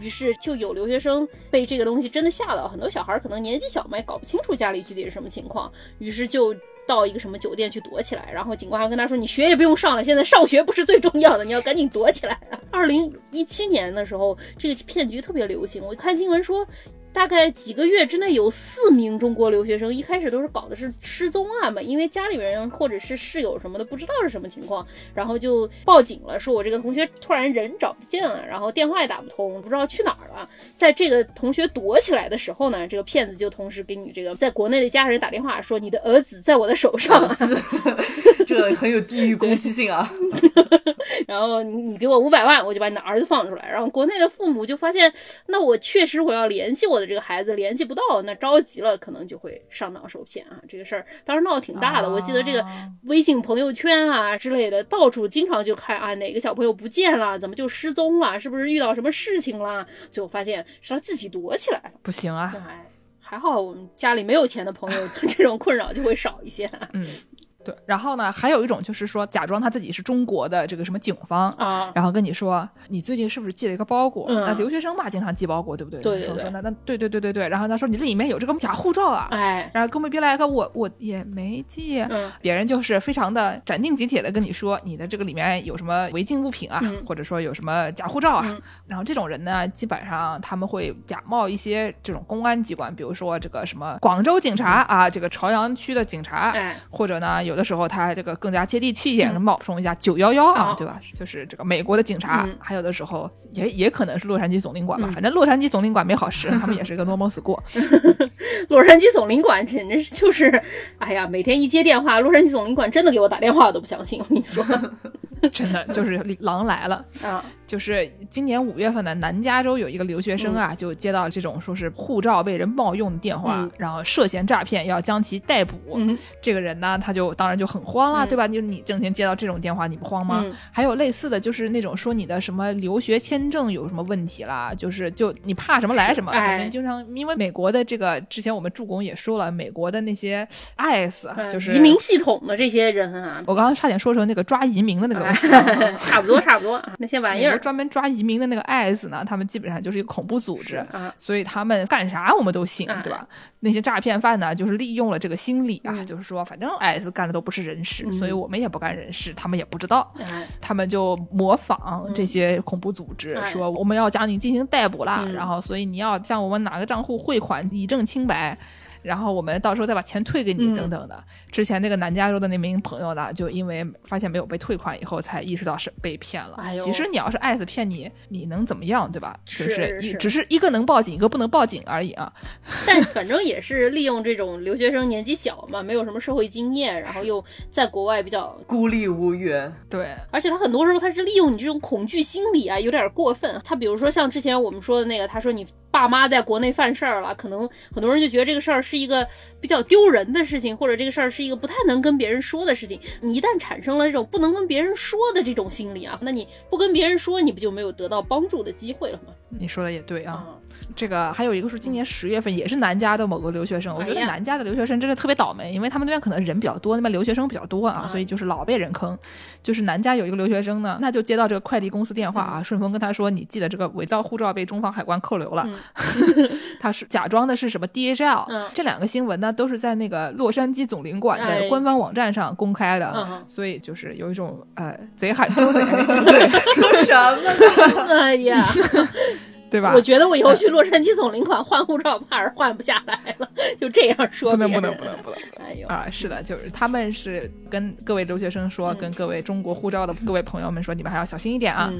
于是就有留学生被这个东西真的吓到，很多小孩可能年纪小嘛，也搞不清楚家里具体是什么情况，于是就到一个什么酒店去躲起来，然后警官还跟他说：“你学也不用上了，现在上学不是最重要的，你要赶紧躲起来。”二零一七年的时候，这个骗局特别流行，我看新闻说。大概几个月之内有四名中国留学生，一开始都是搞的是失踪案嘛，因为家里人或者是室友什么的不知道是什么情况，然后就报警了，说我这个同学突然人找不见了，然后电话也打不通，不知道去哪儿了。在这个同学躲起来的时候呢，这个骗子就同时给你这个在国内的家人打电话，说你的儿子在我的手上，这很有地域攻击性啊。然后你你给我五百万，我就把你的儿子放出来。然后国内的父母就发现，那我确实我要联系我。这个孩子联系不到，那着急了，可能就会上当受骗啊！这个事儿当时闹得挺大的，我记得这个微信朋友圈啊之类的，到处经常就看啊，哪个小朋友不见了，怎么就失踪了？是不是遇到什么事情了？最后发现是他自己躲起来了。不行啊！哎，还好我们家里没有钱的朋友，这种困扰就会少一些。嗯。对，然后呢，还有一种就是说，假装他自己是中国的这个什么警方啊，然后跟你说，你最近是不是寄了一个包裹？那留学生嘛，经常寄包裹，对不对？对对对。那那对对对对对。然后他说你这里面有这个假护照啊，哎，然后哥们别来个我我也没寄，别人就是非常的斩钉截铁的跟你说，你的这个里面有什么违禁物品啊，或者说有什么假护照啊。然后这种人呢，基本上他们会假冒一些这种公安机关，比如说这个什么广州警察啊，这个朝阳区的警察，或者呢，有的时候他这个。更加接地气一点，冒充一下九幺幺啊，对吧？就是这个美国的警察，还有的时候也也可能是洛杉矶总领馆吧。反正洛杉矶总领馆没好事，他们也是一个 normal school。洛杉矶总领馆简直就是，哎呀，每天一接电话，洛杉矶总领馆真的给我打电话，我都不相信。我跟你说。真的就是狼来了啊！就是今年五月份的南加州有一个留学生啊，就接到这种说是护照被人冒用的电话，然后涉嫌诈骗，要将其逮捕。这个人呢，他就当然就很慌了，对吧？就是你整天接到这种电话，你不慌吗？还有类似的就是那种说你的什么留学签证有什么问题啦，就是就你怕什么来什么。哎，经常因为美国的这个之前我们助攻也说了，美国的那些 ICE 就是移民系统的这些人啊，我刚刚差点说成那个抓移民的那个。东西，差不多差不多那些玩意儿。专门抓移民的那个 IS 呢，他们基本上就是一个恐怖组织，啊所以他们干啥我们都信，对吧？那些诈骗犯呢，就是利用了这个心理啊，就是说反正 IS 干的都不是人事，所以我们也不干人事，他们也不知道，他们就模仿这些恐怖组织，说我们要将你进行逮捕了，然后所以你要向我们哪个账户汇款以证清白。然后我们到时候再把钱退给你，等等的。之前那个南加州的那名朋友呢，就因为发现没有被退款以后，才意识到是被骗了。其实你要是爱子骗你，你能怎么样，对吧？是是，只是一个能报警，一个不能报警而已啊。但反正也是利用这种留学生年纪小嘛，没有什么社会经验，然后又在国外比较 孤立无援。对，而且他很多时候他是利用你这种恐惧心理啊，有点过分。他比如说像之前我们说的那个，他说你。爸妈在国内犯事儿了，可能很多人就觉得这个事儿是一个比较丢人的事情，或者这个事儿是一个不太能跟别人说的事情。你一旦产生了这种不能跟别人说的这种心理啊，那你不跟别人说，你不就没有得到帮助的机会了吗？你说的也对啊。这个还有一个是今年十月份，也是南加的某个留学生。我觉得南加的留学生真的特别倒霉，因为他们那边可能人比较多，那边留学生比较多啊，所以就是老被人坑。就是南加有一个留学生呢，那就接到这个快递公司电话啊，顺丰跟他说：“你寄的这个伪造护照被中方海关扣留了。” 他是假装的是什么 DHL？这两个新闻呢，都是在那个洛杉矶总领馆的官方网站上公开的，所以就是有一种呃贼喊 捉贼，说什么呢？哎呀！对吧？我觉得我以后去洛杉矶总领馆换护照，怕是换不下来了。就这样说，不能不能不能不能。哎呦啊，是的，就是他们是跟各位留学生说，跟各位中国护照的各位朋友们说，你们还要小心一点啊。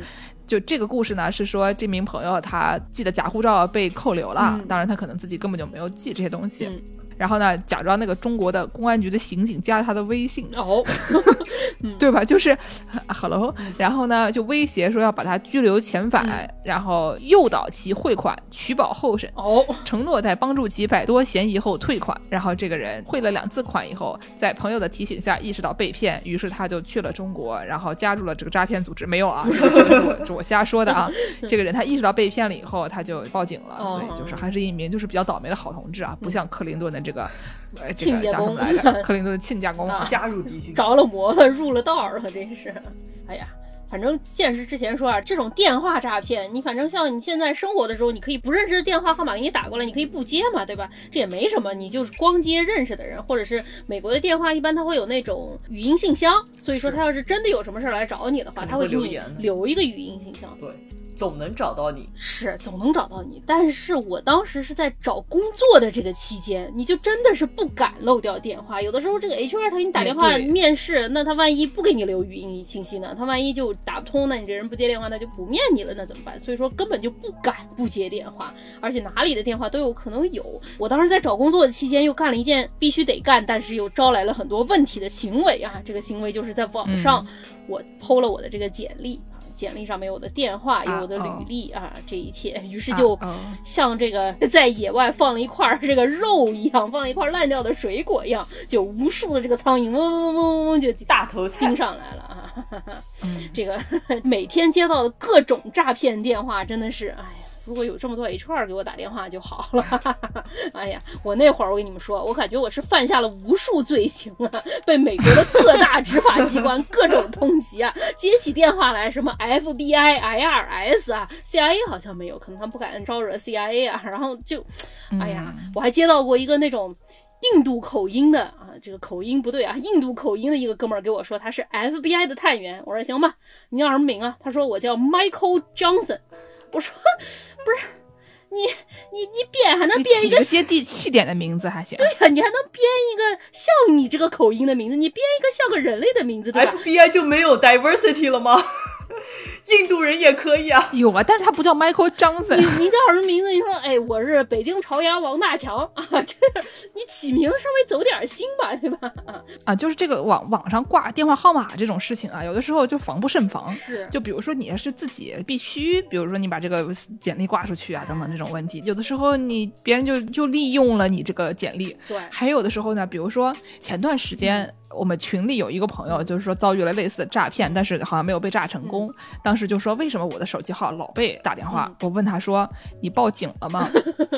就这个故事呢，是说这名朋友他寄的假护照被扣留了，当然他可能自己根本就没有寄这些东西。然后呢，假装那个中国的公安局的刑警加了他的微信，哦，对吧？就是，hello，然后呢，就威胁说要把他拘留遣返，然后诱导其汇款，取保候审，哦，承诺在帮助其摆脱嫌疑后退款。然后这个人汇了两次款以后，在朋友的提醒下意识到被骗，于是他就去了中国，然后加入了这个诈骗组织。没有啊，这是我是我瞎说的啊。这个人他意识到被骗了以后，他就报警了，所以就是还是一名就是比较倒霉的好同志啊，不像克林顿的。这个亲 家公来着，克林顿的亲家公啊，加入敌军，着了魔了，入了道了，真是。哎呀，反正见识之前说啊，这种电话诈骗，你反正像你现在生活的时候，你可以不认识的电话号码给你打过来，你可以不接嘛，对吧？这也没什么，你就是光接认识的人，或者是美国的电话，一般他会有那种语音信箱，所以说他要是真的有什么事儿来找你的话，他会给你留一个语音信箱。对。总能找到你，是总能找到你。但是我当时是在找工作的这个期间，你就真的是不敢漏掉电话。有的时候这个 HR 他给你打电话面试，那他万一不给你留语音信息呢？他万一就打不通，那你这人不接电话，那就不面你了，那怎么办？所以说根本就不敢不接电话，而且哪里的电话都有可能有。我当时在找工作的期间，又干了一件必须得干，但是又招来了很多问题的行为啊！这个行为就是在网上我偷了我的这个简历。简历上面有我的电话，有我的履历啊，这一切，于是就像这个 在野外放了一块这个肉一样，放了一块烂掉的水果一样，就无数的这个苍蝇嗡嗡嗡嗡嗡就大头盯上来了啊！这个 每天接到的各种诈骗电话，真的是哎呀。如果有这么多 HR 给我打电话就好了。哎呀，我那会儿我跟你们说，我感觉我是犯下了无数罪行啊，被美国的各大执法机关各种通缉啊，接起电话来什么 FBI、IRS 啊，CIA 好像没有，可能他们不敢招惹 CIA 啊。然后就，哎呀，我还接到过一个那种印度口音的啊，这个口音不对啊，印度口音的一个哥们儿给我说他是 FBI 的探员，我说行吧，你叫什么名啊？他说我叫 Michael Johnson。我说，不是，你你你编还能编一个接地气点的名字还行？对呀，你还能编一个像你这个口音的名字，你编一个像个人类的名字，对吧？FBI 就没有 diversity 了吗？印度人也可以啊，有啊，但是他不叫 Michael Johnson。你你叫什么名字？你说，哎，我是北京朝阳王大强啊，这你起名稍微走点心吧，对吧？啊，就是这个网网上挂电话号码这种事情啊，有的时候就防不胜防。是，就比如说你要是自己必须，比如说你把这个简历挂出去啊，等等这种问题，有的时候你别人就就利用了你这个简历。对，还有的时候呢，比如说前段时间。我们群里有一个朋友，就是说遭遇了类似的诈骗，但是好像没有被诈成功。当时就说为什么我的手机号老被打电话？我问他说：“你报警了吗？”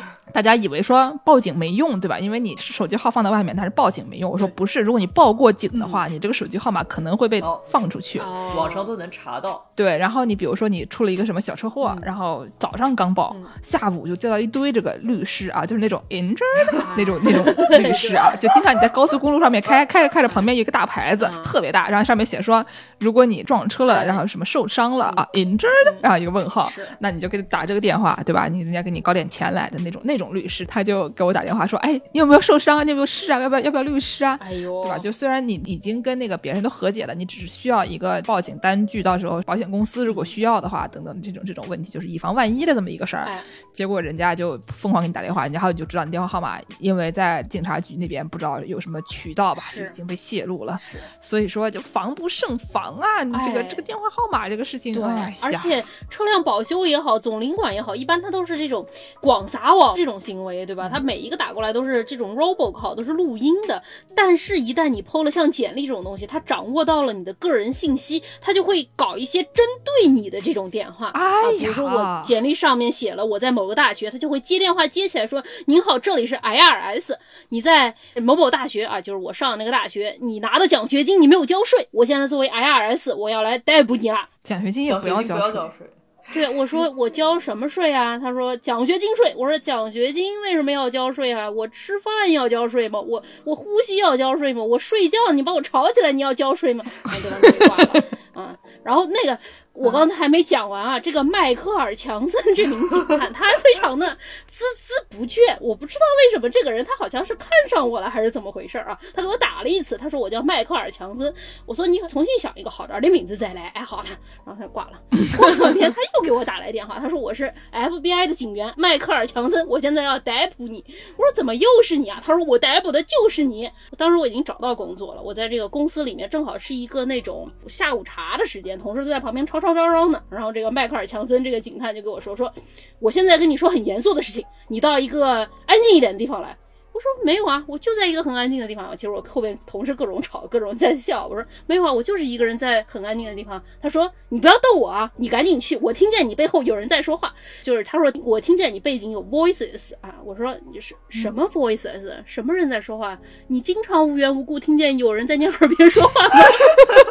大家以为说报警没用，对吧？因为你手机号放在外面，但是报警没用。我说不是，如果你报过警的话，你这个手机号码可能会被放出去，网上都能查到。对，然后你比如说你出了一个什么小车祸，然后早上刚报，下午就接到一堆这个律师啊，就是那种 injured 那种那种 律师啊，就经常你在高速公路上面开开着开着，旁边有一个大牌子，特别大，然后上面写说，如果你撞车了，然后什么受伤了啊，injured，然后一个问号，那你就给他打这个电话，对吧？你人家给你搞点钱来的那种那种律师，他就给我打电话说，哎，你有没有受伤？你有没有事啊？要不要要不要律师啊？哎呦，对吧？就虽然你已经跟那个别人都和解了，你只是需要一个报警单据，到时候保险公司如果需要的话，等等这种这种问题，就是以防万一的这么一个事儿。结果人家就疯狂给你打电话，然后你就知道你电话号码，因为在警察局那边不知道有什么渠道吧，就已经被泄露了。所以说就防不胜防啊！你这个这个电话号码这个事情，对，而且车辆保修也好，总领馆也好，一般它都是这种广撒网这种行为，对吧？他每一个打过来都是这种 robo call，都是录音的。但是，一旦你 PO 了像简历这种东西，他掌握到了你的个人信息，他就会搞一些针对你的这种电话。哎呀，比如说我简历上面写了我在某个大学，他就会接电话接起来说：“您好，这里是 IRS，你在某某大学啊，就是我上的那个大学，你拿的奖学金你没有交税，我现在作为 IRS，我要来逮捕你了。奖学金也不要交税。”对，我说我交什么税啊？他说奖学金税。我说奖学金为什么要交税啊？我吃饭要交税吗？我我呼吸要交税吗？我睡觉你把我吵起来你要交税吗？对吧？挂了啊。然后那个。我刚才还没讲完啊，这个迈克尔·强森这名警探，他非常的孜孜不倦。我不知道为什么这个人，他好像是看上我了，还是怎么回事啊？他给我打了一次，他说我叫迈克尔·强森。我说你重新想一个好点的名字再来。哎，好了，然后他就挂了。过两天他又给我打来电话，他说我是 FBI 的警员迈克尔·强森，我现在要逮捕你。我说怎么又是你啊？他说我逮捕的就是你。当时我已经找到工作了，我在这个公司里面正好是一个那种下午茶的时间，同事都在旁边吵。吵嚷嚷的，然后这个迈克尔·强森这个警探就跟我说：“说我现在跟你说很严肃的事情，你到一个安静一点的地方来。”我说：“没有啊，我就在一个很安静的地方。”其实我后面同事各种吵，各种在笑。我说：“没有啊，我就是一个人在很安静的地方。”他说：“你不要逗我啊，你赶紧去，我听见你背后有人在说话。”就是他说：“我听见你背景有 voices 啊。”我说：“你是什么 voices？什么人在说话？你经常无缘无故听见有人在你耳边说话吗？”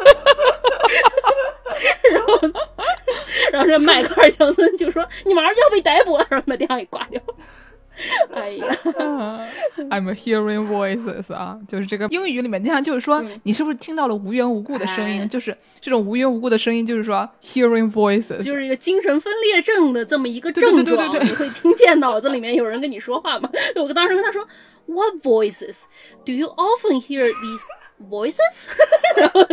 然后，然后这迈克尔·乔森就说：“你马上就要被逮捕了。”然后把电话给挂掉。哎呀，I'm hearing voices 啊，就是这个英语里面经常就是说，你是不是听到了无缘无故的声音？就是这种无缘无故的声音，就是说 hearing voices，就是一个精神分裂症的这么一个症状。你会听见脑子里面有人跟你说话吗？我当时跟他说：“What voices? Do you often hear these voices？” 然后。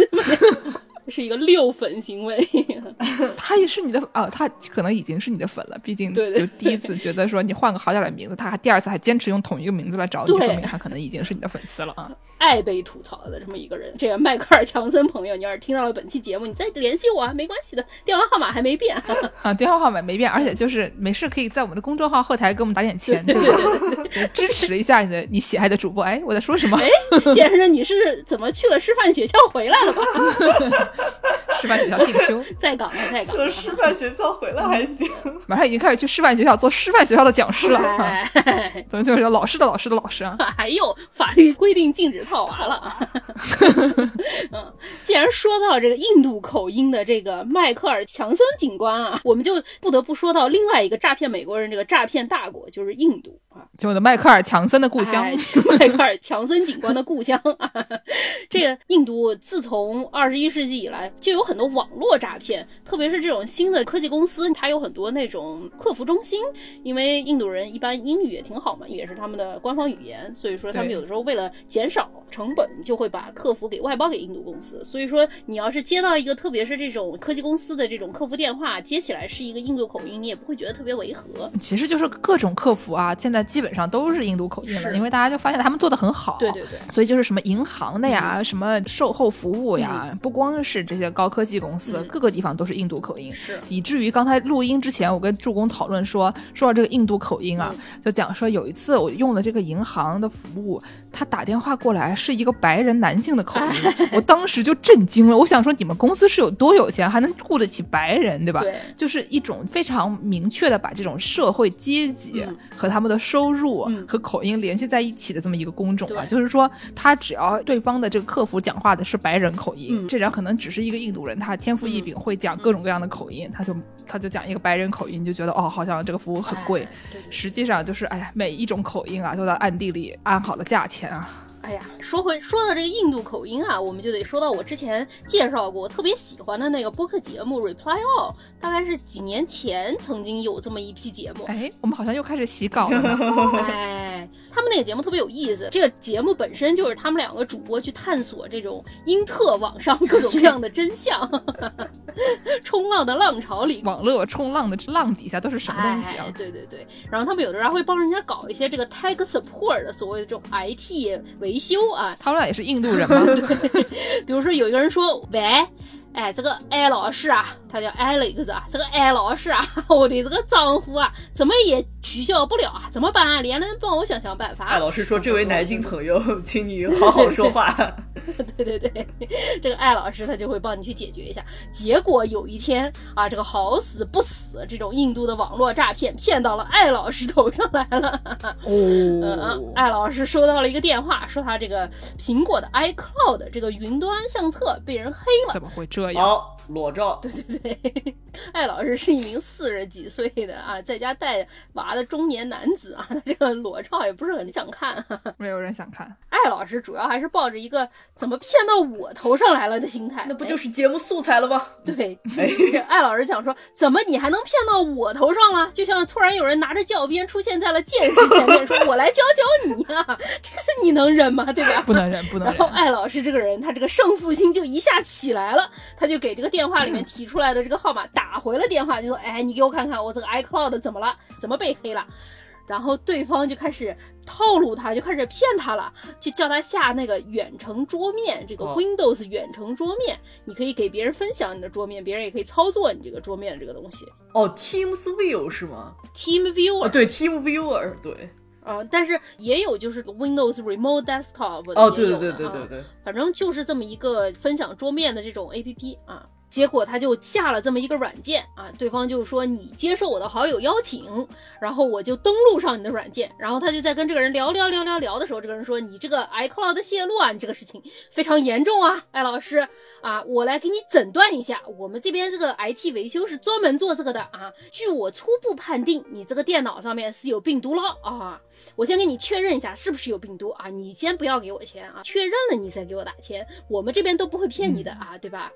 是一个六粉行为，他也是你的啊，他可能已经是你的粉了，毕竟就第一次觉得说你换个好点的名字，他还第二次还坚持用同一个名字来找你，说明他可能已经是你的粉丝了啊。爱被吐槽的这么一个人，这个迈克尔·强森朋友，你要是听到了本期节目，你再联系我啊，没关系的，电话号码还没变 啊，电话号码没变，而且就是没事可以在我们的公众号后台给我们打点钱，对对对，支持一下你的你喜爱的主播。哎，我在说什么？哎，先生，你是怎么去了师范学校回来了？师范学校进修，在岗的，在岗。去了师范学校回来还行，马上已经开始去师范学校做师范学校的讲师了。怎么就是老师的老师的老师啊？还有法律规定禁止套娃了啊！嗯，既然说到这个印度口音的这个迈克尔·强森警官啊，我们就不得不说到另外一个诈骗美国人这个诈骗大国，就是印度啊，就我的迈克尔·强森的故乡，迈克尔·强森警官的故乡。这个印度自从二十一世纪以来，就有很多网络诈骗，特别是这种新的科技公司，它有很多那种客服中心，因为印度人一般英语也挺好嘛，也是他们的官方语言，所以说他们有的时候为了减少成本，就会把客服给外包给印度公司。所以说，你要是接到一个特别是这种科技公司的这种客服电话，接起来是一个印度口音，你也不会觉得特别违和。其实就是各种客服啊，现在基本上都是印度口音了，因为大家就发现他们做的很好。对对对。所以就是什么银行的呀，什么售后服务呀，不光是这些高科技公司，各个地方都是印度口音。是。以至于刚才录音之前，我跟助攻讨论说，说到这个印度口音啊，就讲说有一次我用的这个银行的服务。他打电话过来是一个白人男性的口音，我当时就震惊了。我想说，你们公司是有多有钱，还能雇得起白人，对吧？对，就是一种非常明确的把这种社会阶级和他们的收入和口音联系在一起的这么一个工种啊。就是说，他只要对方的这个客服讲话的是白人口音，这人可能只是一个印度人，他天赋异禀，会讲各种各样的口音，他就他就讲一个白人口音，就觉得哦，好像这个服务很贵。实际上就是，哎呀，每一种口音啊，都在暗地里安好了价钱啊。哎呀，说回说到这个印度口音啊，我们就得说到我之前介绍过，我特别喜欢的那个播客节目《Reply All》，大概是几年前曾经有这么一批节目。哎，我们好像又开始洗稿了。哎，他们那个节目特别有意思，这个节目本身就是他们两个主播去探索这种英特网上各种各样的真相。冲浪的浪潮里，网络冲浪的浪底下都是什么东西啊？对对对，然后他们有的时候会帮人家搞一些这个 tech support 的所谓的这种 IT 维修啊。他们俩也是印度人吗？比如说有一个人说喂。哎，这个艾老师啊，他叫 Alex 啊，这个艾老师啊，我的这个账户啊，怎么也取消不了啊？怎么办啊？连能帮我想想办法。艾老师说：“这位南京朋友，请你好好说话。”对对对，这个艾老师他就会帮你去解决一下。结果有一天啊，这个好死不死，这种印度的网络诈骗骗到了艾老师头上来了。哦，艾老师收到了一个电话，说他这个苹果的 iCloud 这个云端相册被人黑了。怎么会这？好，裸照。对对对，艾老师是一名四十几岁的啊，在家带娃的中年男子啊，他 这个裸照也不是很想看，没有人想看。艾老师主要还是抱着一个怎么骗到我头上来了的心态，那不就是节目素材了吗？对，艾老师讲说，怎么你还能骗到我头上了？就像突然有人拿着教鞭出现在了剑士前面，说我来教教你啊，这个你能忍吗？对吧？不能忍，不能忍。然后艾老师这个人，他这个胜负心就一下起来了。他就给这个电话里面提出来的这个号码打回了电话，就说：“哎，你给我看看我这个 iCloud 怎么了？怎么被黑了？”然后对方就开始套路他，就开始骗他了，就叫他下那个远程桌面，这个 Windows 远程桌面，你可以给别人分享你的桌面，别人也可以操作你这个桌面这个东西。哦，Teams View 是吗？Team Viewer，对，Team Viewer，对。啊，但是也有就是 Windows Remote Desktop 哦，对对对对对对，反正就是这么一个分享桌面的这种 APP 啊。结果他就下了这么一个软件啊，对方就说你接受我的好友邀请，然后我就登录上你的软件，然后他就在跟这个人聊聊聊聊聊的时候，这个人说你这个 iCloud 的泄露啊，你这个事情非常严重啊，艾老师啊，我来给你诊断一下，我们这边这个 IT 维修是专门做这个的啊，据我初步判定，你这个电脑上面是有病毒了啊，我先给你确认一下是不是有病毒啊，你先不要给我钱啊，确认了你再给我打钱，我们这边都不会骗你的啊，对吧？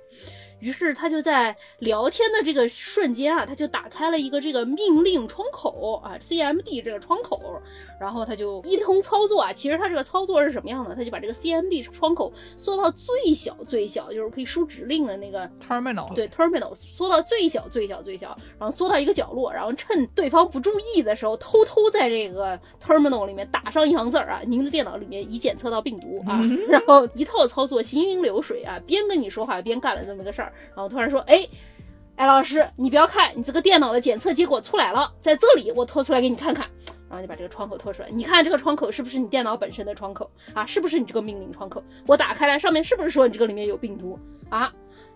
于是他就在聊天的这个瞬间啊，他就打开了一个这个命令窗口啊，CMD 这个窗口，然后他就一通操作啊。其实他这个操作是什么样的？他就把这个 CMD 窗口缩到最小最小，就是可以输指令的那个 terminal。对，terminal 缩到最小最小最小，然后缩到一个角落，然后趁对方不注意的时候，偷偷在这个 terminal 里面打上一行字儿啊，您的电脑里面已检测到病毒啊。然后一套操作行云流水啊，边跟你说话边干了这么个事儿。然后突然说：“哎，哎老师，你不要看，你这个电脑的检测结果出来了，在这里，我拖出来给你看看。”然后就把这个窗口拖出来，你看这个窗口是不是你电脑本身的窗口啊？是不是你这个命令窗口？我打开来，上面是不是说你这个里面有病毒啊？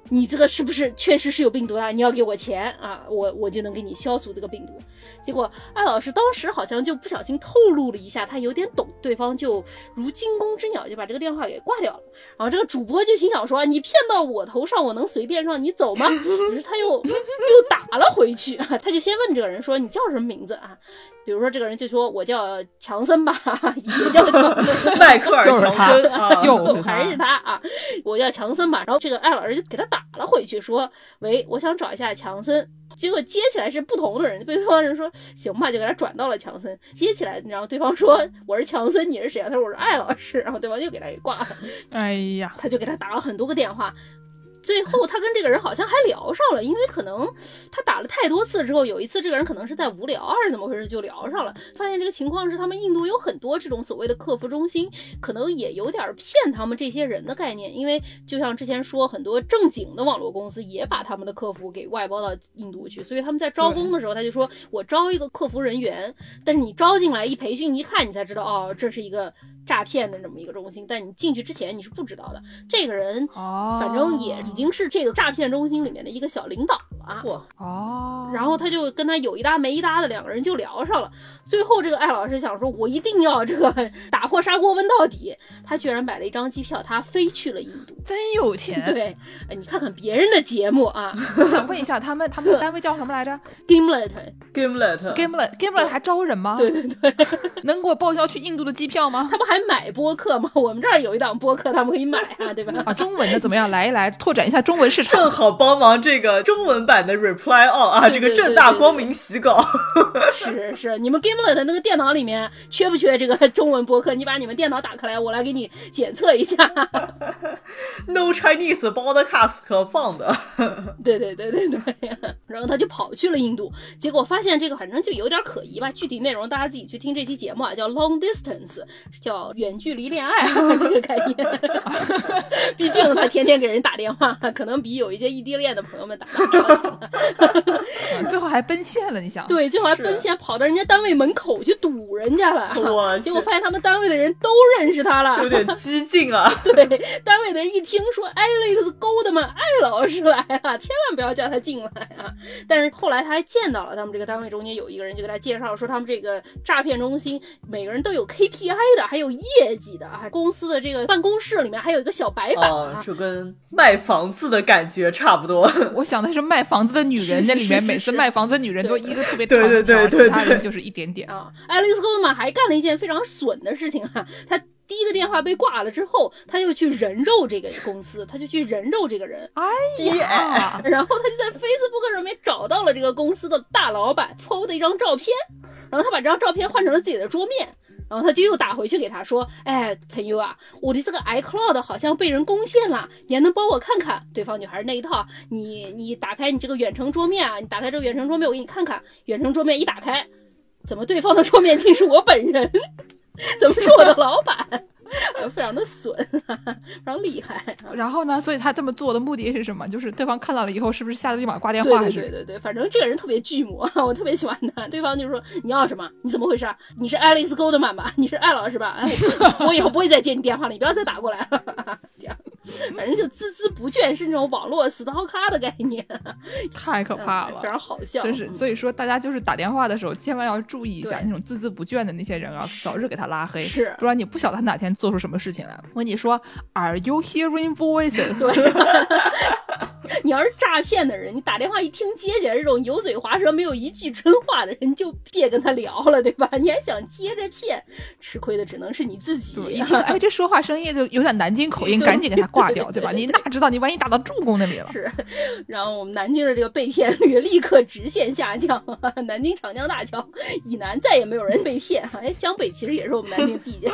你这个是不是确实是有病毒啊？你要给我钱啊，我我就能给你消除这个病毒。结果艾老师当时好像就不小心透露了一下，他有点懂，对方就如惊弓之鸟就把这个电话给挂掉了。然后这个主播就心想说：“你骗到我头上，我能随便让你走吗？”于是他又又打了回去，他就先问这个人说：“你叫什么名字啊？”比如说这个人就说：“我叫强森吧，也叫强森，迈克尔强森，又还是他啊，我叫强森吧。”然后这个艾老师就给他打了回去，说：“喂，我想找一下强森。”结果接起来是不同的人，对方人说：“行吧，就给他转到了强森。”接起来，然后对方说：“我是强森，你是谁啊？”他说：“我是艾老师。”然后对方又给他给挂了。哎呀，他就给他打了很多个电话。最后他跟这个人好像还聊上了，因为可能他打了太多次之后，有一次这个人可能是在无聊还是怎么回事就聊上了。发现这个情况是他们印度有很多这种所谓的客服中心，可能也有点骗他们这些人的概念。因为就像之前说，很多正经的网络公司也把他们的客服给外包到印度去，所以他们在招工的时候他就说我招一个客服人员，但是你招进来一培训一看，你才知道哦，这是一个。诈骗的这么一个中心，但你进去之前你是不知道的。这个人哦，反正也已经是这个诈骗中心里面的一个小领导了。哦，然后他就跟他有一搭没一搭的，两个人就聊上了。最后这个艾老师想说，我一定要这个 打破砂锅问到底。他居然买了一张机票，他飞去了印度，真有钱。对，哎，你看看别人的节目啊。我想问一下，他们他们的单位叫什么来着？Gimlet，Gimlet，Gimlet 还招人吗？对对对，能给我报销去印度的机票吗？他们还。买播客吗？我们这儿有一档播客，他们可以买啊，对吧？啊，中文的怎么样？来一来，拓展一下中文市场，正好帮忙这个中文版的 Reply All 啊，这个正大光明洗稿。是是，你们 Gimlet 那个电脑里面缺不缺这个中文播客？你把你们电脑打开来，我来给你检测一下。No Chinese podcast 放的。对对对对对。然后他就跑去了印度，结果发现这个反正就有点可疑吧。具体内容大家自己去听这期节目啊，叫 Long Distance，叫。远距离恋爱这个概念，毕竟他天天给人打电话，可能比有一些异地恋的朋友们打的高兴。最后还奔现了，你想？对，最后还奔现跑到人家单位门口去堵人家了。结果发现他们单位的人都认识他了，有点激进啊。对，单位的人一听说 Alex Goldman 艾老师来了，千万不要叫他进来啊。但是后来他还见到了他们这个单位中间有一个人，就给他介绍说他们这个诈骗中心每个人都有 KPI 的，还有。业绩的，还公司的这个办公室里面还有一个小白板，就跟卖房子的感觉差不多。我想的是卖房子的女人，那里面每次卖房子的女人都一个特别长的条，其他人就是一点点啊。爱丽丝·戈德曼还干了一件非常损的事情哈，他第一个电话被挂了之后，他就去人肉这个公司，他就去人肉这个人。哎呀，然后他就在 Facebook 上面找到了这个公司的大老板 PO 的一张照片，然后他把这张照片换成了自己的桌面。然后他就又打回去给他说：“哎，朋友啊，我的这个 iCloud 好像被人攻陷了，你还能帮我看看？”对方女孩那一套，你你打开你这个远程桌面啊，你打开这个远程桌面，我给你看看。远程桌面一打开，怎么对方的桌面竟是我本人？怎么是我的老板？非常的损，非常厉害。然后呢？所以他这么做的目的是什么？就是对方看到了以后，是不是吓得立马挂电话？对对对对，反正这个人特别巨魔，我特别喜欢他。对方就是说：“你要什么？你怎么回事？你是 Alex Goldman 吧？你是艾老师吧？我以后不会再接你电话了，你不要再打过来了。”这样。反正就孜孜不倦，是那种网络死刀咖的概念，太可怕了，非常好笑，真是。所以说，大家就是打电话的时候，千万要注意一下那种孜孜不倦的那些人啊，早日给他拉黑，是，不然你不晓得他哪天做出什么事情来了。我跟你说，Are you hearing voices？你要是诈骗的人，你打电话一听接起来这种油嘴滑舌、没有一句真话的人，就别跟他聊了，对吧？你还想接着骗，吃亏的只能是你自己。一听，哎，这说话声音就有点南京口音，赶紧给他挂。掉对吧？你哪知道你万一打到助攻那里了？是，然后我们南京的这个被骗率立刻直线下降，南京长江大桥以南再也没有人被骗。哎，江北其实也是我们南京地界。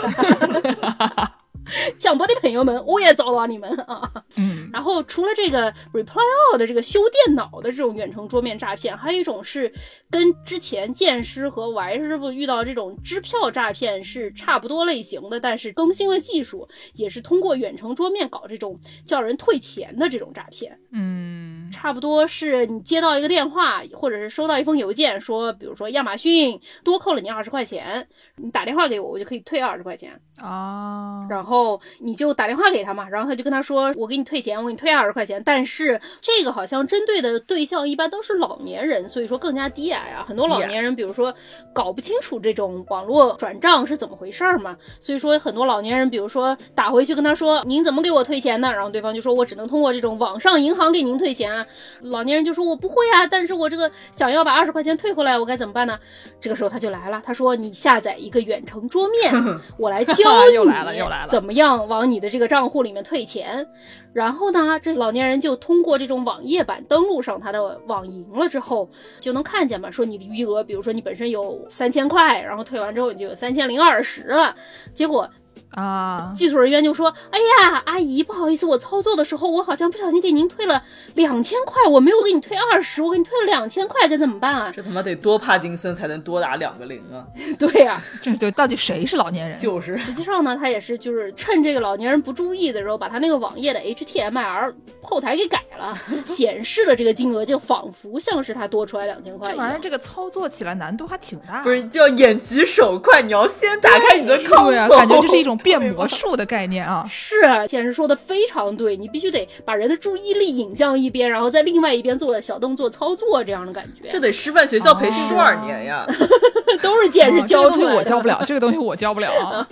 江波的朋友们，我也找到你们啊！嗯，然后除了这个 Reply All 的这个修电脑的这种远程桌面诈骗，还有一种是跟之前剑师和 Y 师傅遇到这种支票诈骗是差不多类型的，但是更新了技术，也是通过远程桌面搞这种叫人退钱的这种诈骗。嗯，差不多是你接到一个电话，或者是收到一封邮件，说比如说亚马逊多扣了你二十块钱，你打电话给我，我就可以退二十块钱哦，然后。你就打电话给他嘛，然后他就跟他说：“我给你退钱，我给你退二十块钱。”但是这个好像针对的对象一般都是老年人，所以说更加低矮啊。很多老年人，比如说搞不清楚这种网络转账是怎么回事儿嘛，所以说很多老年人，比如说打回去跟他说：“您怎么给我退钱呢？”然后对方就说：“我只能通过这种网上银行给您退钱。”啊。老年人就说：“我不会啊，但是我这个想要把二十块钱退回来，我该怎么办呢？”这个时候他就来了，他说：“你下载一个远程桌面，我来教你怎么。”怎么样往你的这个账户里面退钱？然后呢，这老年人就通过这种网页版登录上他的网银了之后，就能看见嘛，说你的余额，比如说你本身有三千块，然后退完之后你就有三千零二十了。结果啊。技术人员就说：“哎呀，阿姨，不好意思，我操作的时候我好像不小心给您退了两千块，我没有给你退二十，我给你退了两千块，该怎么办啊？”这他妈得多帕金森才能多打两个零啊！对呀，这对，到底谁是老年人？就是，实际上呢，他也是就是趁这个老年人不注意的时候，把他那个网页的 HTML 后台给改了，显示的这个金额就仿佛像是他多出来两千块。这玩意儿这个操作起来难度还挺大，不是叫眼疾手快，你要先打开你的康对啊，感觉这是一种变魔术的概念啊。是，简直说的非常对，你必须得把人的注意力引向一边，然后在另外一边做小动作操作这样的感觉。这得师范学校培训多少年呀？都是见识教出来的。我教不了这个东西，我教不了啊。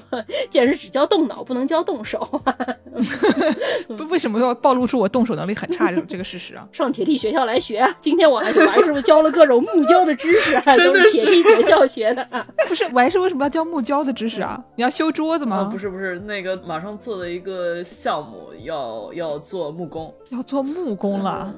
见识只教动脑，不能教动手。不，为什么要暴露出我动手能力很差这这个事实啊？上铁力学校来学，今天我还给王师傅教了各种木胶的知识，都是铁力学校学的。不是，王师傅为什么要教木胶的知识啊？你要修桌子吗？不是，不是，那个马上做的一个项目要要做木工，要做木工了。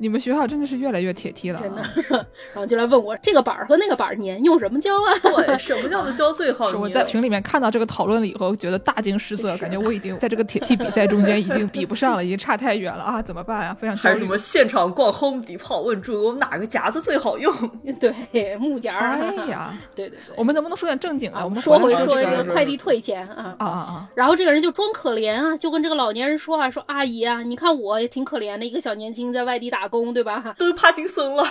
你们学校真的是越来越铁梯了，真的。然后就来问我这个板儿和那个板儿粘用什么胶啊？对，什么叫做胶最好？是我在群里面看到这个讨论了以后，觉得大惊失色，感觉我已经在这个铁梯比赛中间已经比不上了，已经差太远了啊！怎么办啊？非常还有什么现场逛 Home Depot 问助攻哪个夹子最好用？对，木夹。哎呀，对对对，我们能不能说点正经的？我们说回说这个快递退钱啊啊啊！然后这个人就装可怜啊，就跟这个老年人说啊，说阿姨啊，你看我也挺可怜的，一个小年轻在外地打工，对吧？都帕金森了。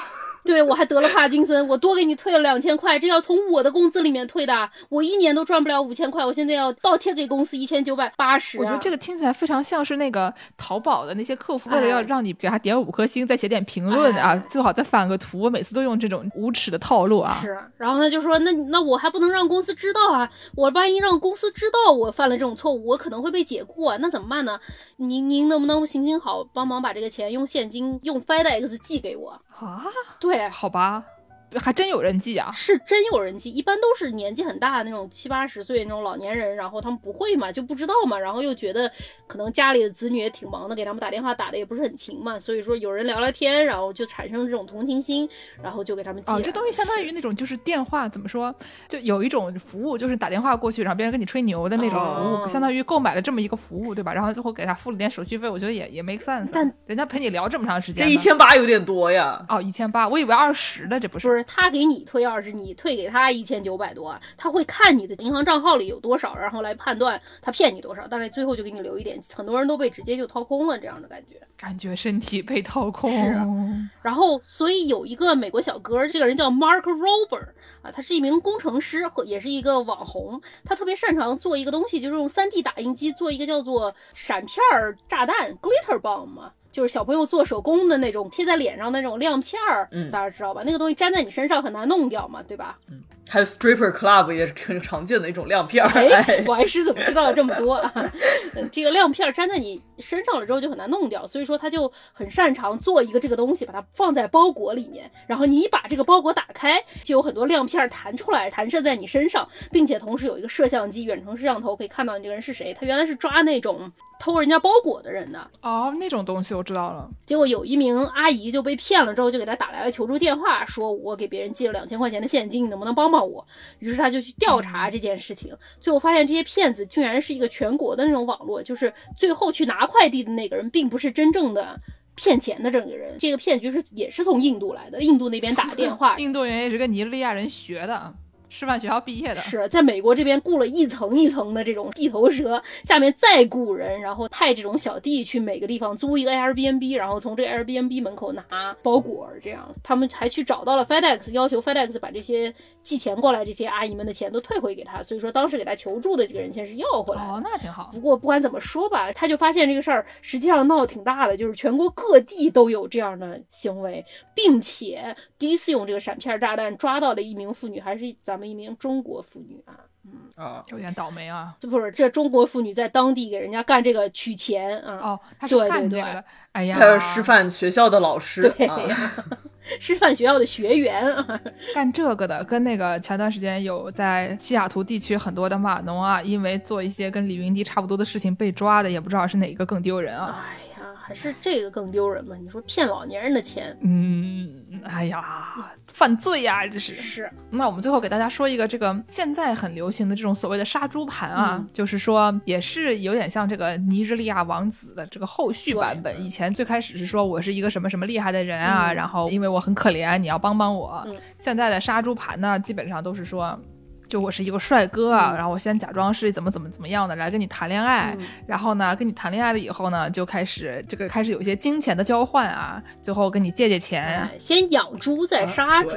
对我还得了帕金森，我多给你退了两千块，这要从我的工资里面退的，我一年都赚不了五千块，我现在要倒贴给公司一千九百八十。我觉得这个听起来非常像是那个淘宝的那些客服，为了要让你给他点五颗星，再写点评论啊，最好再返个图，我每次都用这种无耻的套路啊。是，然后他就说，那那我还不能让公司知道啊，我万一让公司知道我犯了这种错误，我可能会被解雇啊，那怎么办呢？您您能不能行行好，帮忙把这个钱用现金用 FedEx 寄给我？啊，对，好吧。还真有人寄啊，是真有人寄，一般都是年纪很大的那种七八十岁那种老年人，然后他们不会嘛，就不知道嘛，然后又觉得可能家里的子女也挺忙的，给他们打电话打的也不是很勤嘛，所以说有人聊聊天，然后就产生这种同情心，然后就给他们寄。哦，这东西相当于那种就是电话怎么说，就有一种服务，就是打电话过去，然后别人跟你吹牛的那种服务，相当于购买了这么一个服务，对吧？然后最后给他付了点手续费，我觉得也也 make sense。但人家陪你聊这么长时间，这一千八有点多呀。哦，一千八，我以为二十的，这不是？不是他给你退。退二十，你退给他一千九百多，他会看你的银行账号里有多少，然后来判断他骗你多少，大概最后就给你留一点。很多人都被直接就掏空了，这样的感觉，感觉身体被掏空。是，然后所以有一个美国小哥，这个人叫 Mark Rober 啊，他是一名工程师和也是一个网红，他特别擅长做一个东西，就是用 3D 打印机做一个叫做闪片炸弹 Glitter Bomb。就是小朋友做手工的那种贴在脸上的那种亮片儿，嗯，大家知道吧？那个东西粘在你身上很难弄掉嘛，对吧？嗯。还有 stripper club 也是很常见的一种亮片儿。哎，我还是怎么知道了这么多啊？这个亮片粘在你身上了之后就很难弄掉，所以说他就很擅长做一个这个东西，把它放在包裹里面，然后你把这个包裹打开，就有很多亮片弹出来，弹射在你身上，并且同时有一个摄像机，远程摄像头可以看到你这个人是谁。他原来是抓那种偷人家包裹的人的。哦，那种东西我知道了。结果有一名阿姨就被骗了，之后就给他打来了求助电话，说我给别人寄了两千块钱的现金，你能不能帮帮？我，于是他就去调查这件事情，最后发现这些骗子居然是一个全国的那种网络，就是最后去拿快递的那个人并不是真正的骗钱的这个人，这个骗局是也是从印度来的，印度那边打电话，印度人也是跟尼日利亚人学的。师范学校毕业的是在美国这边雇了一层一层的这种地头蛇，下面再雇人，然后派这种小弟去每个地方租一个 Airbnb，然后从这个 Airbnb 门口拿包裹，这样他们还去找到了 FedEx，要求 FedEx 把这些寄钱过来这些阿姨们的钱都退回给他。所以说当时给他求助的这个人先是要回来哦，那挺好。不过不管怎么说吧，他就发现这个事儿实际上闹得挺大的，就是全国各地都有这样的行为，并且第一次用这个闪片炸弹抓到了一名妇女，还是咱。咱们一名中国妇女啊，嗯啊，有点倒霉啊，这不是这中国妇女在当地给人家干这个取钱啊，哦，她是干这个，哎呀，她是师范学校的老师，对，师范学校的学员，干这个的，跟那个前段时间有在西雅图地区很多的码农啊，因为做一些跟李云迪差不多的事情被抓的，也不知道是哪个更丢人啊。哎还是这个更丢人吧？你说骗老年人的钱，嗯，哎呀，犯罪呀，这是是。那我们最后给大家说一个这个现在很流行的这种所谓的杀猪盘啊，就是说也是有点像这个尼日利亚王子的这个后续版本。以前最开始是说我是一个什么什么厉害的人啊，然后因为我很可怜，你要帮帮我。现在的杀猪盘呢，基本上都是说。就我是一个帅哥啊，然后我先假装是怎么怎么怎么样的来跟你谈恋爱，然后呢，跟你谈恋爱了以后呢，就开始这个开始有一些金钱的交换啊，最后跟你借借钱，先养猪再杀猪，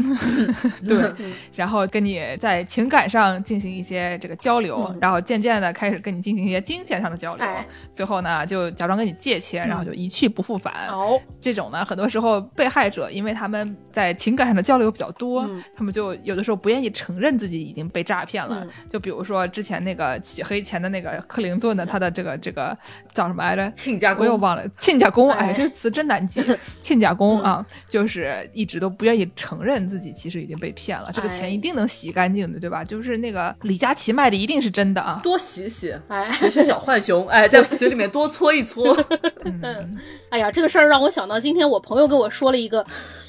对，然后跟你在情感上进行一些这个交流，然后渐渐的开始跟你进行一些金钱上的交流，最后呢就假装跟你借钱，然后就一去不复返。哦，这种呢，很多时候被害者因为他们在情感上的交流比较多，他们就有的时候不愿意承认。认自己已经被诈骗了，就比如说之前那个洗黑钱的那个克林顿的，他的这个这个叫什么来着？亲家公，我又忘了。亲家公，哎，这个词真难记。亲家公啊，就是一直都不愿意承认自己其实已经被骗了，这个钱一定能洗干净的，对吧？就是那个李佳琦卖的一定是真的啊，多洗洗，学学小浣熊，哎，在水里面多搓一搓。嗯哎呀，这个事儿让我想到今天我朋友跟我说了一个。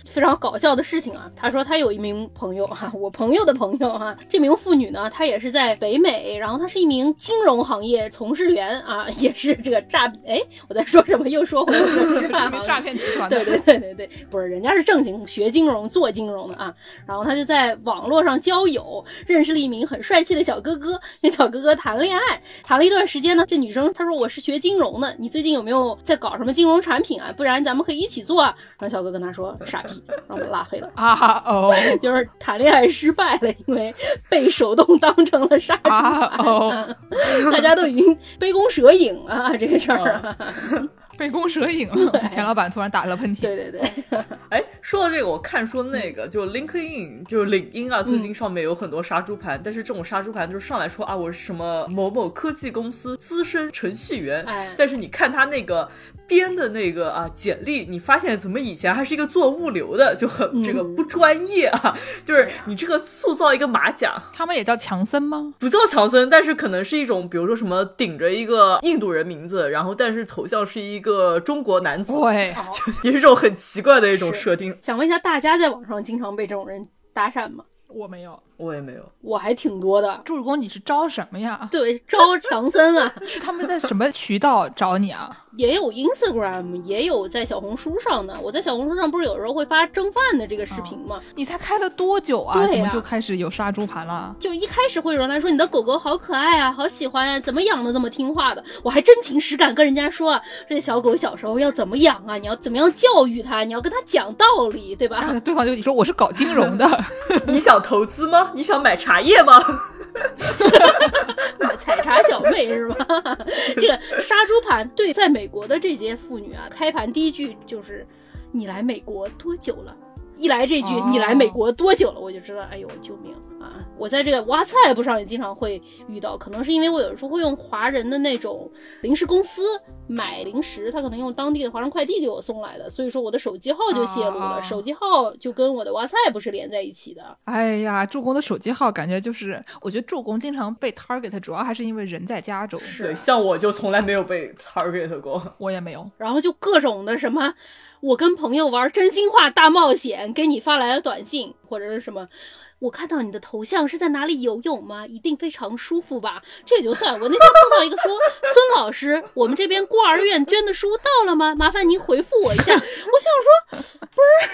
非常搞笑的事情啊！他说他有一名朋友哈，我朋友的朋友哈，这名妇女呢，她也是在北美，然后她是一名金融行业从事员啊，也是这个诈哎，我在说什么？又说回了 诈骗集团。对对对对对，不是，人家是正经学金融、做金融的啊。然后他就在网络上交友，认识了一名很帅气的小哥哥，那小哥哥谈恋爱，谈了一段时间呢，这女生她说我是学金融的，你最近有没有在搞什么金融产品啊？不然咱们可以一起做。啊。然后小哥跟她说傻逼。让我拉黑了啊！哦，就是谈恋爱失败了，因为被手动当成了杀猪盘，大家都已经杯弓蛇影了，这个事儿啊。杯弓蛇影了，钱老板突然打了喷嚏。对对对，哎，说到这个，我看说那个就 LinkedIn，就是领英啊，最近上面有很多杀猪盘，但是这种杀猪盘就是上来说啊，我是什么某某科技公司资深程序员，但是你看他那个编的那个啊简历，你发现怎么以前还是一个做物流的，就很这个不专业啊，就是你这个塑造一个马甲。他们也叫强森吗？不叫强森，但是可能是一种，比如说什么顶着一个印度人名字，然后但是头像是一个。个中国男子，对，也是这种很奇怪的一种设定。想问一下，大家在网上经常被这种人搭讪吗？我没有，我也没有，我还挺多的。朱主公，你是招什么呀？对，招强森啊，是他们在什么渠道找你啊？也有 Instagram，也有在小红书上的。我在小红书上不是有时候会发蒸饭的这个视频吗？你才开了多久啊？怎么就开始有杀猪盘了？就一开始会有人来说你的狗狗好可爱啊，好喜欢呀，怎么养的这么听话的？我还真情实感跟人家说，这小狗小时候要怎么养啊？你要怎么样教育它？你要跟它讲道理，对吧？对方就你说我是搞金融的，你想投资吗？你想买茶叶吗？采茶小妹是吧？这个杀猪盘对，在美国的这些妇女啊，开盘第一句就是“你来美国多久了？”一来这句“你来美国多久了”，我就知道，哎呦，救命！啊，我在这个 WhatsApp 上也经常会遇到，可能是因为我有时候会用华人的那种零食公司买零食，他可能用当地的华人快递给我送来的，所以说我的手机号就泄露了，手机号就跟我的 WhatsApp 是连在一起的。哎呀，助攻的手机号感觉就是，我觉得助攻经常被 target，主要还是因为人在加州。是，像我就从来没有被 target 过，我也没有。然后就各种的什么，我跟朋友玩真心话大冒险，给你发来了短信或者是什么。我看到你的头像是在哪里游泳吗？一定非常舒服吧？这也就算。我那天碰到一个说，孙老师，我们这边孤儿院捐的书到了吗？麻烦您回复我一下。我想说，不是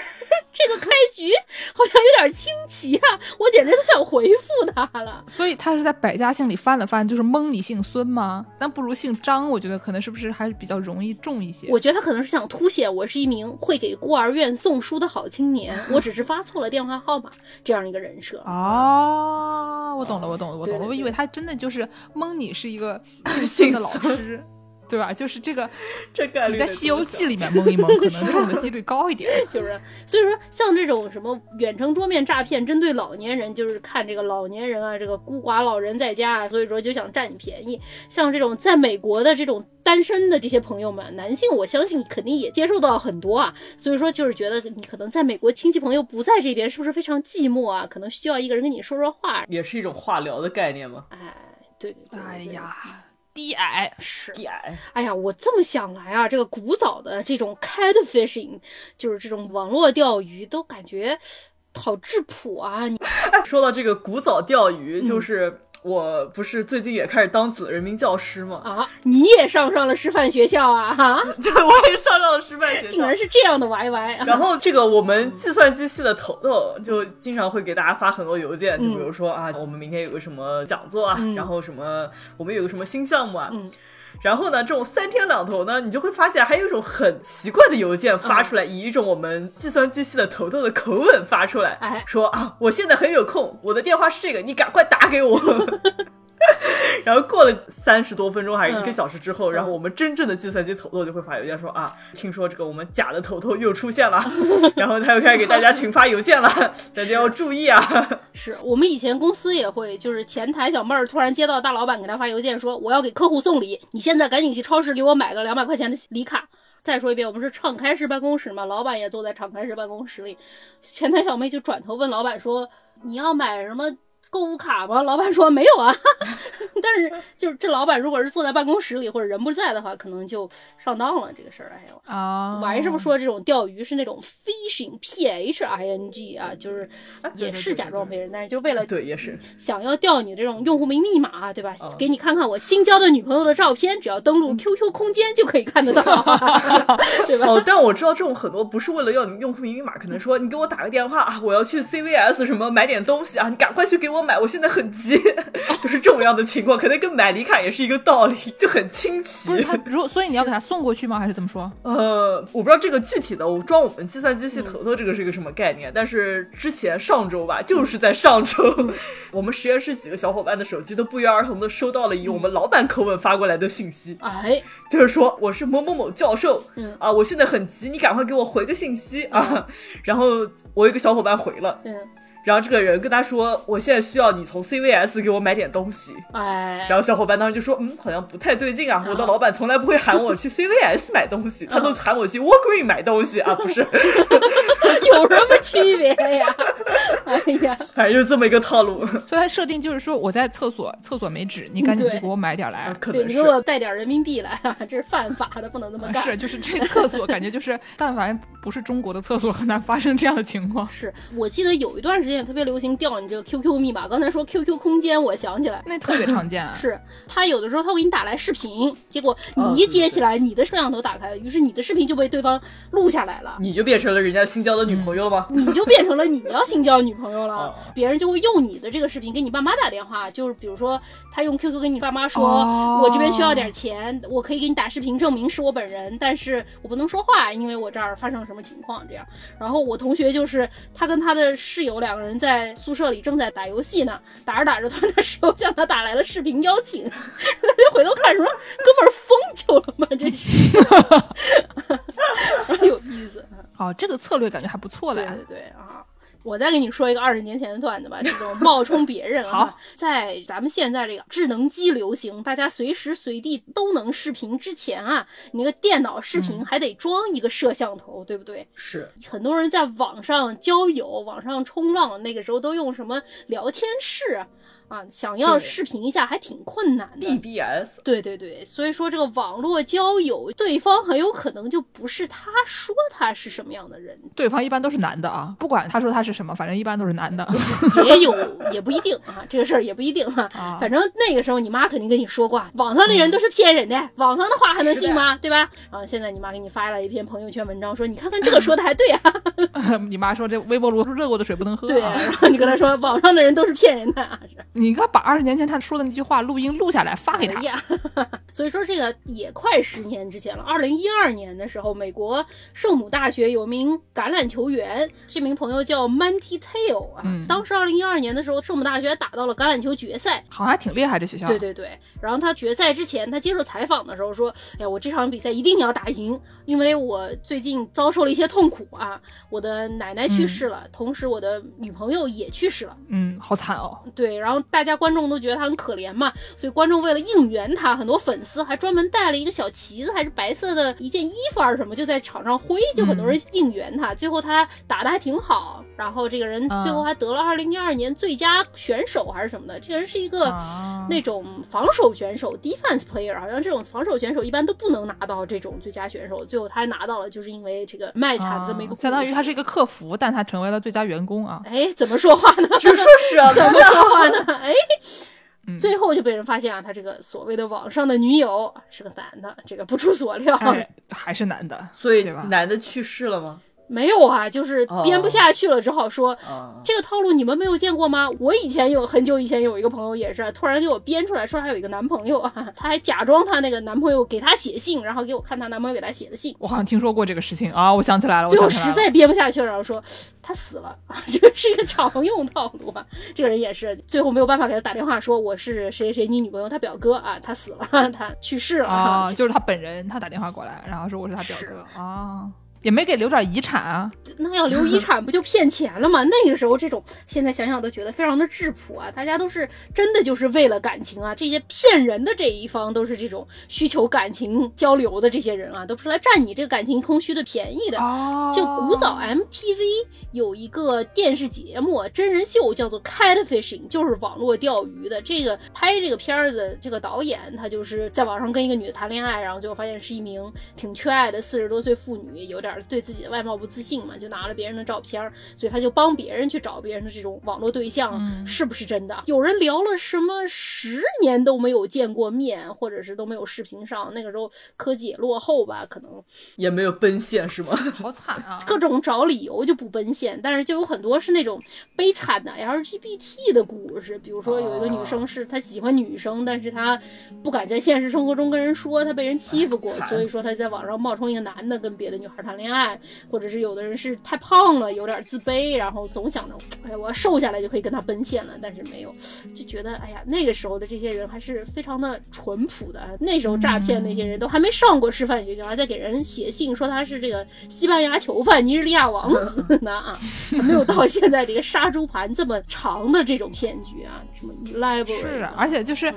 这个开局好像有点清奇啊，我简直都想回复他了。所以他是在百家姓里翻了翻，就是蒙你姓孙吗？但不如姓张，我觉得可能是不是还是比较容易中一些？我觉得他可能是想凸显我是一名会给孤儿院送书的好青年，我只是发错了电话号码这样一个人。哦，我懂了，我懂了，我懂了。我以为他真的就是蒙你是一个 姓的老师，对吧？就是这个，这个你在《西游记》里面蒙一蒙，可能中的几率高一点。就是，所以说像这种什么远程桌面诈骗，针对老年人，就是看这个老年人啊，这个孤寡老人在家，所以说就想占你便宜。像这种在美国的这种。单身的这些朋友们，男性我相信肯定也接受到很多啊，所以说就是觉得你可能在美国亲戚朋友不在这边，是不是非常寂寞啊？可能需要一个人跟你说说话，也是一种话聊的概念吗？哎，对对对，哎呀，低矮是低矮。哎呀，我这么想来啊，这个古早的这种 catfishing，就是这种网络钓鱼，都感觉好质朴啊。你说到这个古早钓鱼，就是我不是最近也开始当起了人民教师吗？啊，你也上上了师范学校啊？哈，对，我也上上了师范学校，竟然是这样的 YY。然后这个我们计算机系的头头就经常会给大家发很多邮件，就比如说啊，我们明天有个什么讲座啊，然后什么我们有个什么新项目啊。然后呢，这种三天两头呢，你就会发现还有一种很奇怪的邮件发出来，以一种我们计算机系的头头的口吻发出来，说啊，我现在很有空，我的电话是这个，你赶快打给我。然后过了三十多分钟还是一个小时之后，然后我们真正的计算机头头就会发邮件说啊，听说这个我们假的头头又出现了，然后他又开始给大家群发邮件了，大家要注意啊！是我们以前公司也会，就是前台小妹儿突然接到大老板给他发邮件说，我要给客户送礼，你现在赶紧去超市给我买个两百块钱的礼卡。再说一遍，我们是敞开式办公室嘛，老板也坐在敞开式办公室里，前台小妹就转头问老板说，你要买什么？购物卡吗？老板说没有啊，但是就是这老板如果是坐在办公室里或者人不在的话，可能就上当了这个事儿。哎呦啊！我还是不说这种钓鱼是那种 fishing，p h i n g 啊，就是也是假装别人，但是就为了对也是想要钓你这种用户名密码，对吧？给你看看我新交的女朋友的照片，只要登录 QQ 空间就可以看得到，对吧？哦，但我知道这种很多不是为了要你用户名密码，可能说你给我打个电话，我要去 CVS 什么买点东西啊，你赶快去给我。买，我现在很急，就是这种样的情况，可能跟买礼卡也是一个道理，就很清奇。不是他，如所以你要给他送过去吗？还是怎么说？呃，我不知道这个具体的，我装我们计算机系头头这个是一个什么概念。但是之前上周吧，就是在上周，我们实验室几个小伙伴的手机都不约而同的收到了以我们老板口吻发过来的信息，哎，就是说我是某某某教授，嗯啊，我现在很急，你赶快给我回个信息啊。然后我一个小伙伴回了，嗯。然后这个人跟他说：“我现在需要你从 CVS 给我买点东西。”哎，然后小伙伴当时就说：“嗯，好像不太对劲啊，我的老板从来不会喊我去 CVS 买东西，他都喊我去 Walgreen 买东西啊，不是？有什么区别呀？哎呀，反正就是这么一个套路。所以他设定就是说，我在厕所，厕所没纸，你赶紧去给我买点来。对，你给我带点人民币来，这是犯法的，不能这么干。是，就是这厕所感觉就是，但凡不是中国的厕所，很难发生这样的情况。是我记得有一段时间。也特别流行调你这个 QQ 密码，刚才说 QQ 空间，我想起来，那特别常见啊。是他有的时候他会给你打来视频，结果你一接起来，你的摄像头打开了，于是你的视频就被对方录下来了，你就变成了人家新交的女朋友了吗？你就变成了你要新交女朋友了，别人就会用你的这个视频给你爸妈打电话，就是比如说他用 QQ 跟你爸妈说，我这边需要点钱，我可以给你打视频证明是我本人，但是我不能说话，因为我这儿发生了什么情况这样。然后我同学就是他跟他的室友两个人。人在宿舍里正在打游戏呢，打着打着，突然他室友向他打来了视频邀请，他就回头看说：“哥们儿疯球了吗？这是，有意思。”哦，这个策略感觉还不错嘞。对对对啊。我再给你说一个二十年前的段子吧，这种冒充别人啊，在咱们现在这个智能机流行，大家随时随地都能视频之前啊，你那个电脑视频还得装一个摄像头，对不对？是，很多人在网上交友、网上冲浪，那个时候都用什么聊天室。啊，想要视频一下还挺困难的。BBS，对对对，所以说这个网络交友，对方很有可能就不是他说他是什么样的人。对方一般都是男的啊，不管他说他是什么，反正一般都是男的。也有，也不一定啊，这个事儿也不一定哈。反正那个时候你妈肯定跟你说过，网上的人都是骗人的，网上的话还能信吗？对吧？啊，现在你妈给你发了一篇朋友圈文章，说你看看这个说的还对啊。你妈说这微波炉热过的水不能喝。对，然后你跟她说网上的人都是骗人的啊。你应该把二十年前他说的那句话录音录下来发给他呀。所以说这个也快十年之前了。二零一二年的时候，美国圣母大学有名橄榄球员，这名朋友叫 Manti Te'o 啊。当时二零一二年的时候，圣母大学打到了橄榄球决赛，好像还挺厉害。这学校。对对对。然后他决赛之前，他接受采访的时候说：“哎呀，我这场比赛一定要打赢，因为我最近遭受了一些痛苦啊，我的奶奶去世了，同时我的女朋友也去世了。嗯，好惨哦。对，然后。大家观众都觉得他很可怜嘛，所以观众为了应援他，很多粉丝还专门带了一个小旗子，还是白色的一件衣服还是什么，就在场上挥，就很多人应援他。最后他打的还挺好，然后这个人最后还得了二零一二年最佳选手还是什么的。这个人是一个那种防守选手，defense player，好像这种防守选手一般都不能拿到这种最佳选手，最后他还拿到了，就是因为这个卖惨这么一个，相当于他是一个客服，但他成为了最佳员工啊。哎，怎么说话呢？就说是啊，怎么说话呢？哎，最后就被人发现啊，他这个所谓的网上的女友是个男的，这个不出所料，还是男的，所以男的去世了吗？没有啊，就是编不下去了，只好说这个套路你们没有见过吗？我以前有很久以前有一个朋友也是突然给我编出来说他有一个男朋友啊，他还假装他那个男朋友给他写信，然后给我看他男朋友给他写的信。我好像听说过这个事情啊，我想起来了，最后实在编不下去了，然后说他死了，这个是一个常用套路啊。这个人也是最后没有办法给他打电话说我是谁谁你女朋友他表哥啊，他死了，他去世了啊，就是他本人，他打电话过来，然后说我是他表哥啊。也没给留点遗产啊？那要留遗产不就骗钱了吗？那个时候这种，现在想想都觉得非常的质朴啊！大家都是真的就是为了感情啊！这些骗人的这一方都是这种需求感情交流的这些人啊，都是来占你这个感情空虚的便宜的。就古早 MTV 有一个电视节目真人秀叫做 Catfishing，就是网络钓鱼的。这个拍这个片子这个导演他就是在网上跟一个女的谈恋爱，然后最后发现是一名挺缺爱的四十多岁妇女，有点。对自己的外貌不自信嘛，就拿了别人的照片，所以他就帮别人去找别人的这种网络对象，是不是真的？有人聊了什么十年都没有见过面，或者是都没有视频上。那个时候科技也落后吧，可能也没有奔现，是吗？好惨啊！各种找理由就不奔现，但是就有很多是那种悲惨的 LGBT 的故事，比如说有一个女生是她喜欢女生，但是她不敢在现实生活中跟人说，她被人欺负过，所以说她在网上冒充一个男的跟别的女孩谈恋爱。恋爱，或者是有的人是太胖了，有点自卑，然后总想着，哎呀，我要瘦下来就可以跟他奔现了，但是没有，就觉得，哎呀，那个时候的这些人还是非常的淳朴的。那时候诈骗那些人都还没上过师范学校，还在给人写信说他是这个西班牙囚犯、尼日利亚王子 呢啊，还没有到现在这个杀猪盘这么长的这种骗局啊，什么 library 是，而且就是。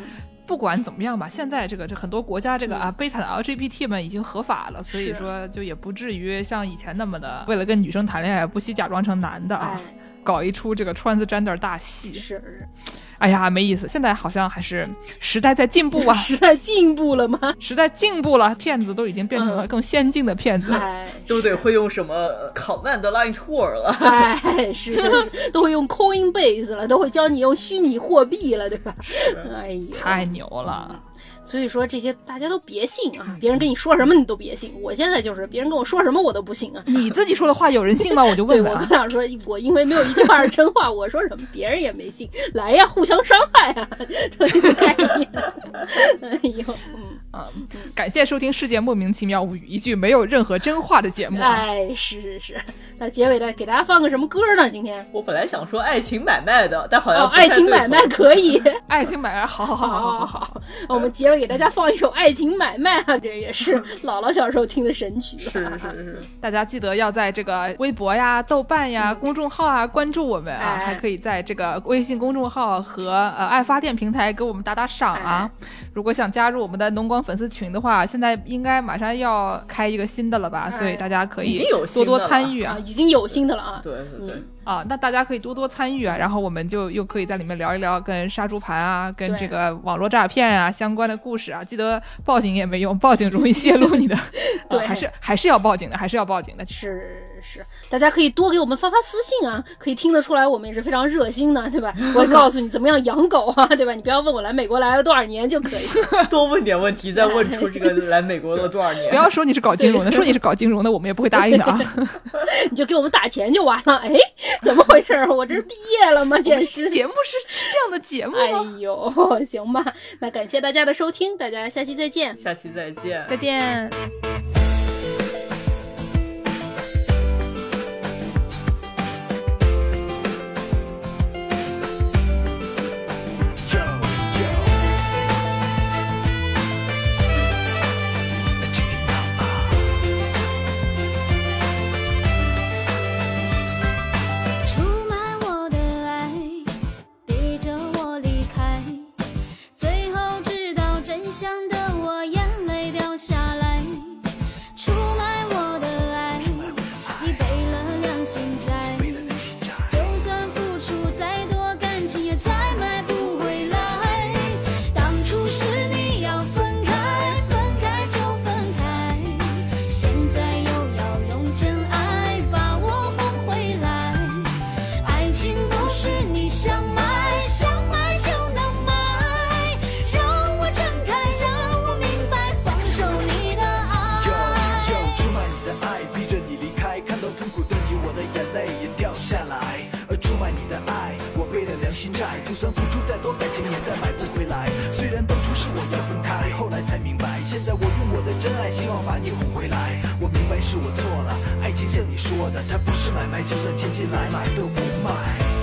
不管怎么样吧，现在这个这很多国家这个啊悲惨的 LGBT 们已经合法了，所以说就也不至于像以前那么的为了跟女生谈恋爱不惜假装成男的啊，搞一出这个 transgender 大戏。是。哎呀，没意思！现在好像还是时代在进步啊，时代进步了吗？时代进步了，骗子都已经变成了更先进的骗子，都得会用什么 command line tour 了，哎，是是，都会用 Coinbase 了，都会教你用虚拟货币了，对吧？哎呀，太牛了！所以说这些大家都别信啊！别人跟你说什么你都别信。我现在就是别人跟我说什么我都不信啊！你自己说的话有人信吗？我就 问问。我想说，我因为没有一句话是真话，我说什么别人也没信。来呀，互相伤害啊！哎呦，嗯啊，感谢收听《世界莫名其妙物语》，一句没有任何真话的节目。哎，是是是。那结尾的给大家放个什么歌呢？今天我本来想说爱情买卖的，但好像爱情买卖可以。爱情买卖，好好好好好好。我们结尾。给大家放一首《爱情买卖》啊，这也是 姥姥小时候听的神曲。是是是，大家记得要在这个微博呀、豆瓣呀、公众号啊关注我们啊，还可以在这个微信公众号和呃爱发电平台给我们打打赏啊。如果想加入我们的农光粉丝群的话，现在应该马上要开一个新的了吧？所以大家可以多多参与啊，已经有新的了啊。对对对。啊，那大家可以多多参与啊，然后我们就又可以在里面聊一聊跟杀猪盘啊、跟这个网络诈骗啊相关的故事啊。记得报警也没用，报警容易泄露你的，对，还是还是要报警的，还是要报警的。是是，大家可以多给我们发发私信啊，可以听得出来我们也是非常热心的，对吧？我会告诉你怎么样养狗啊，对吧？你不要问我来美国来了多少年就可以，多问点问题，再问出这个 来美国了多少年。不要说你是搞金融的，说你是搞金融的，我们也不会答应的啊。你就给我们打钱就完了。哎，怎么回事？我这是毕业了吗？简直节目是是这样的节目吗？哎呦，行吧，那感谢大家的收听，大家下期再见，下期再见，再见。希望把你哄回来。我明白是我错了，爱情像你说的，它不是买卖，就算千金来买都不卖。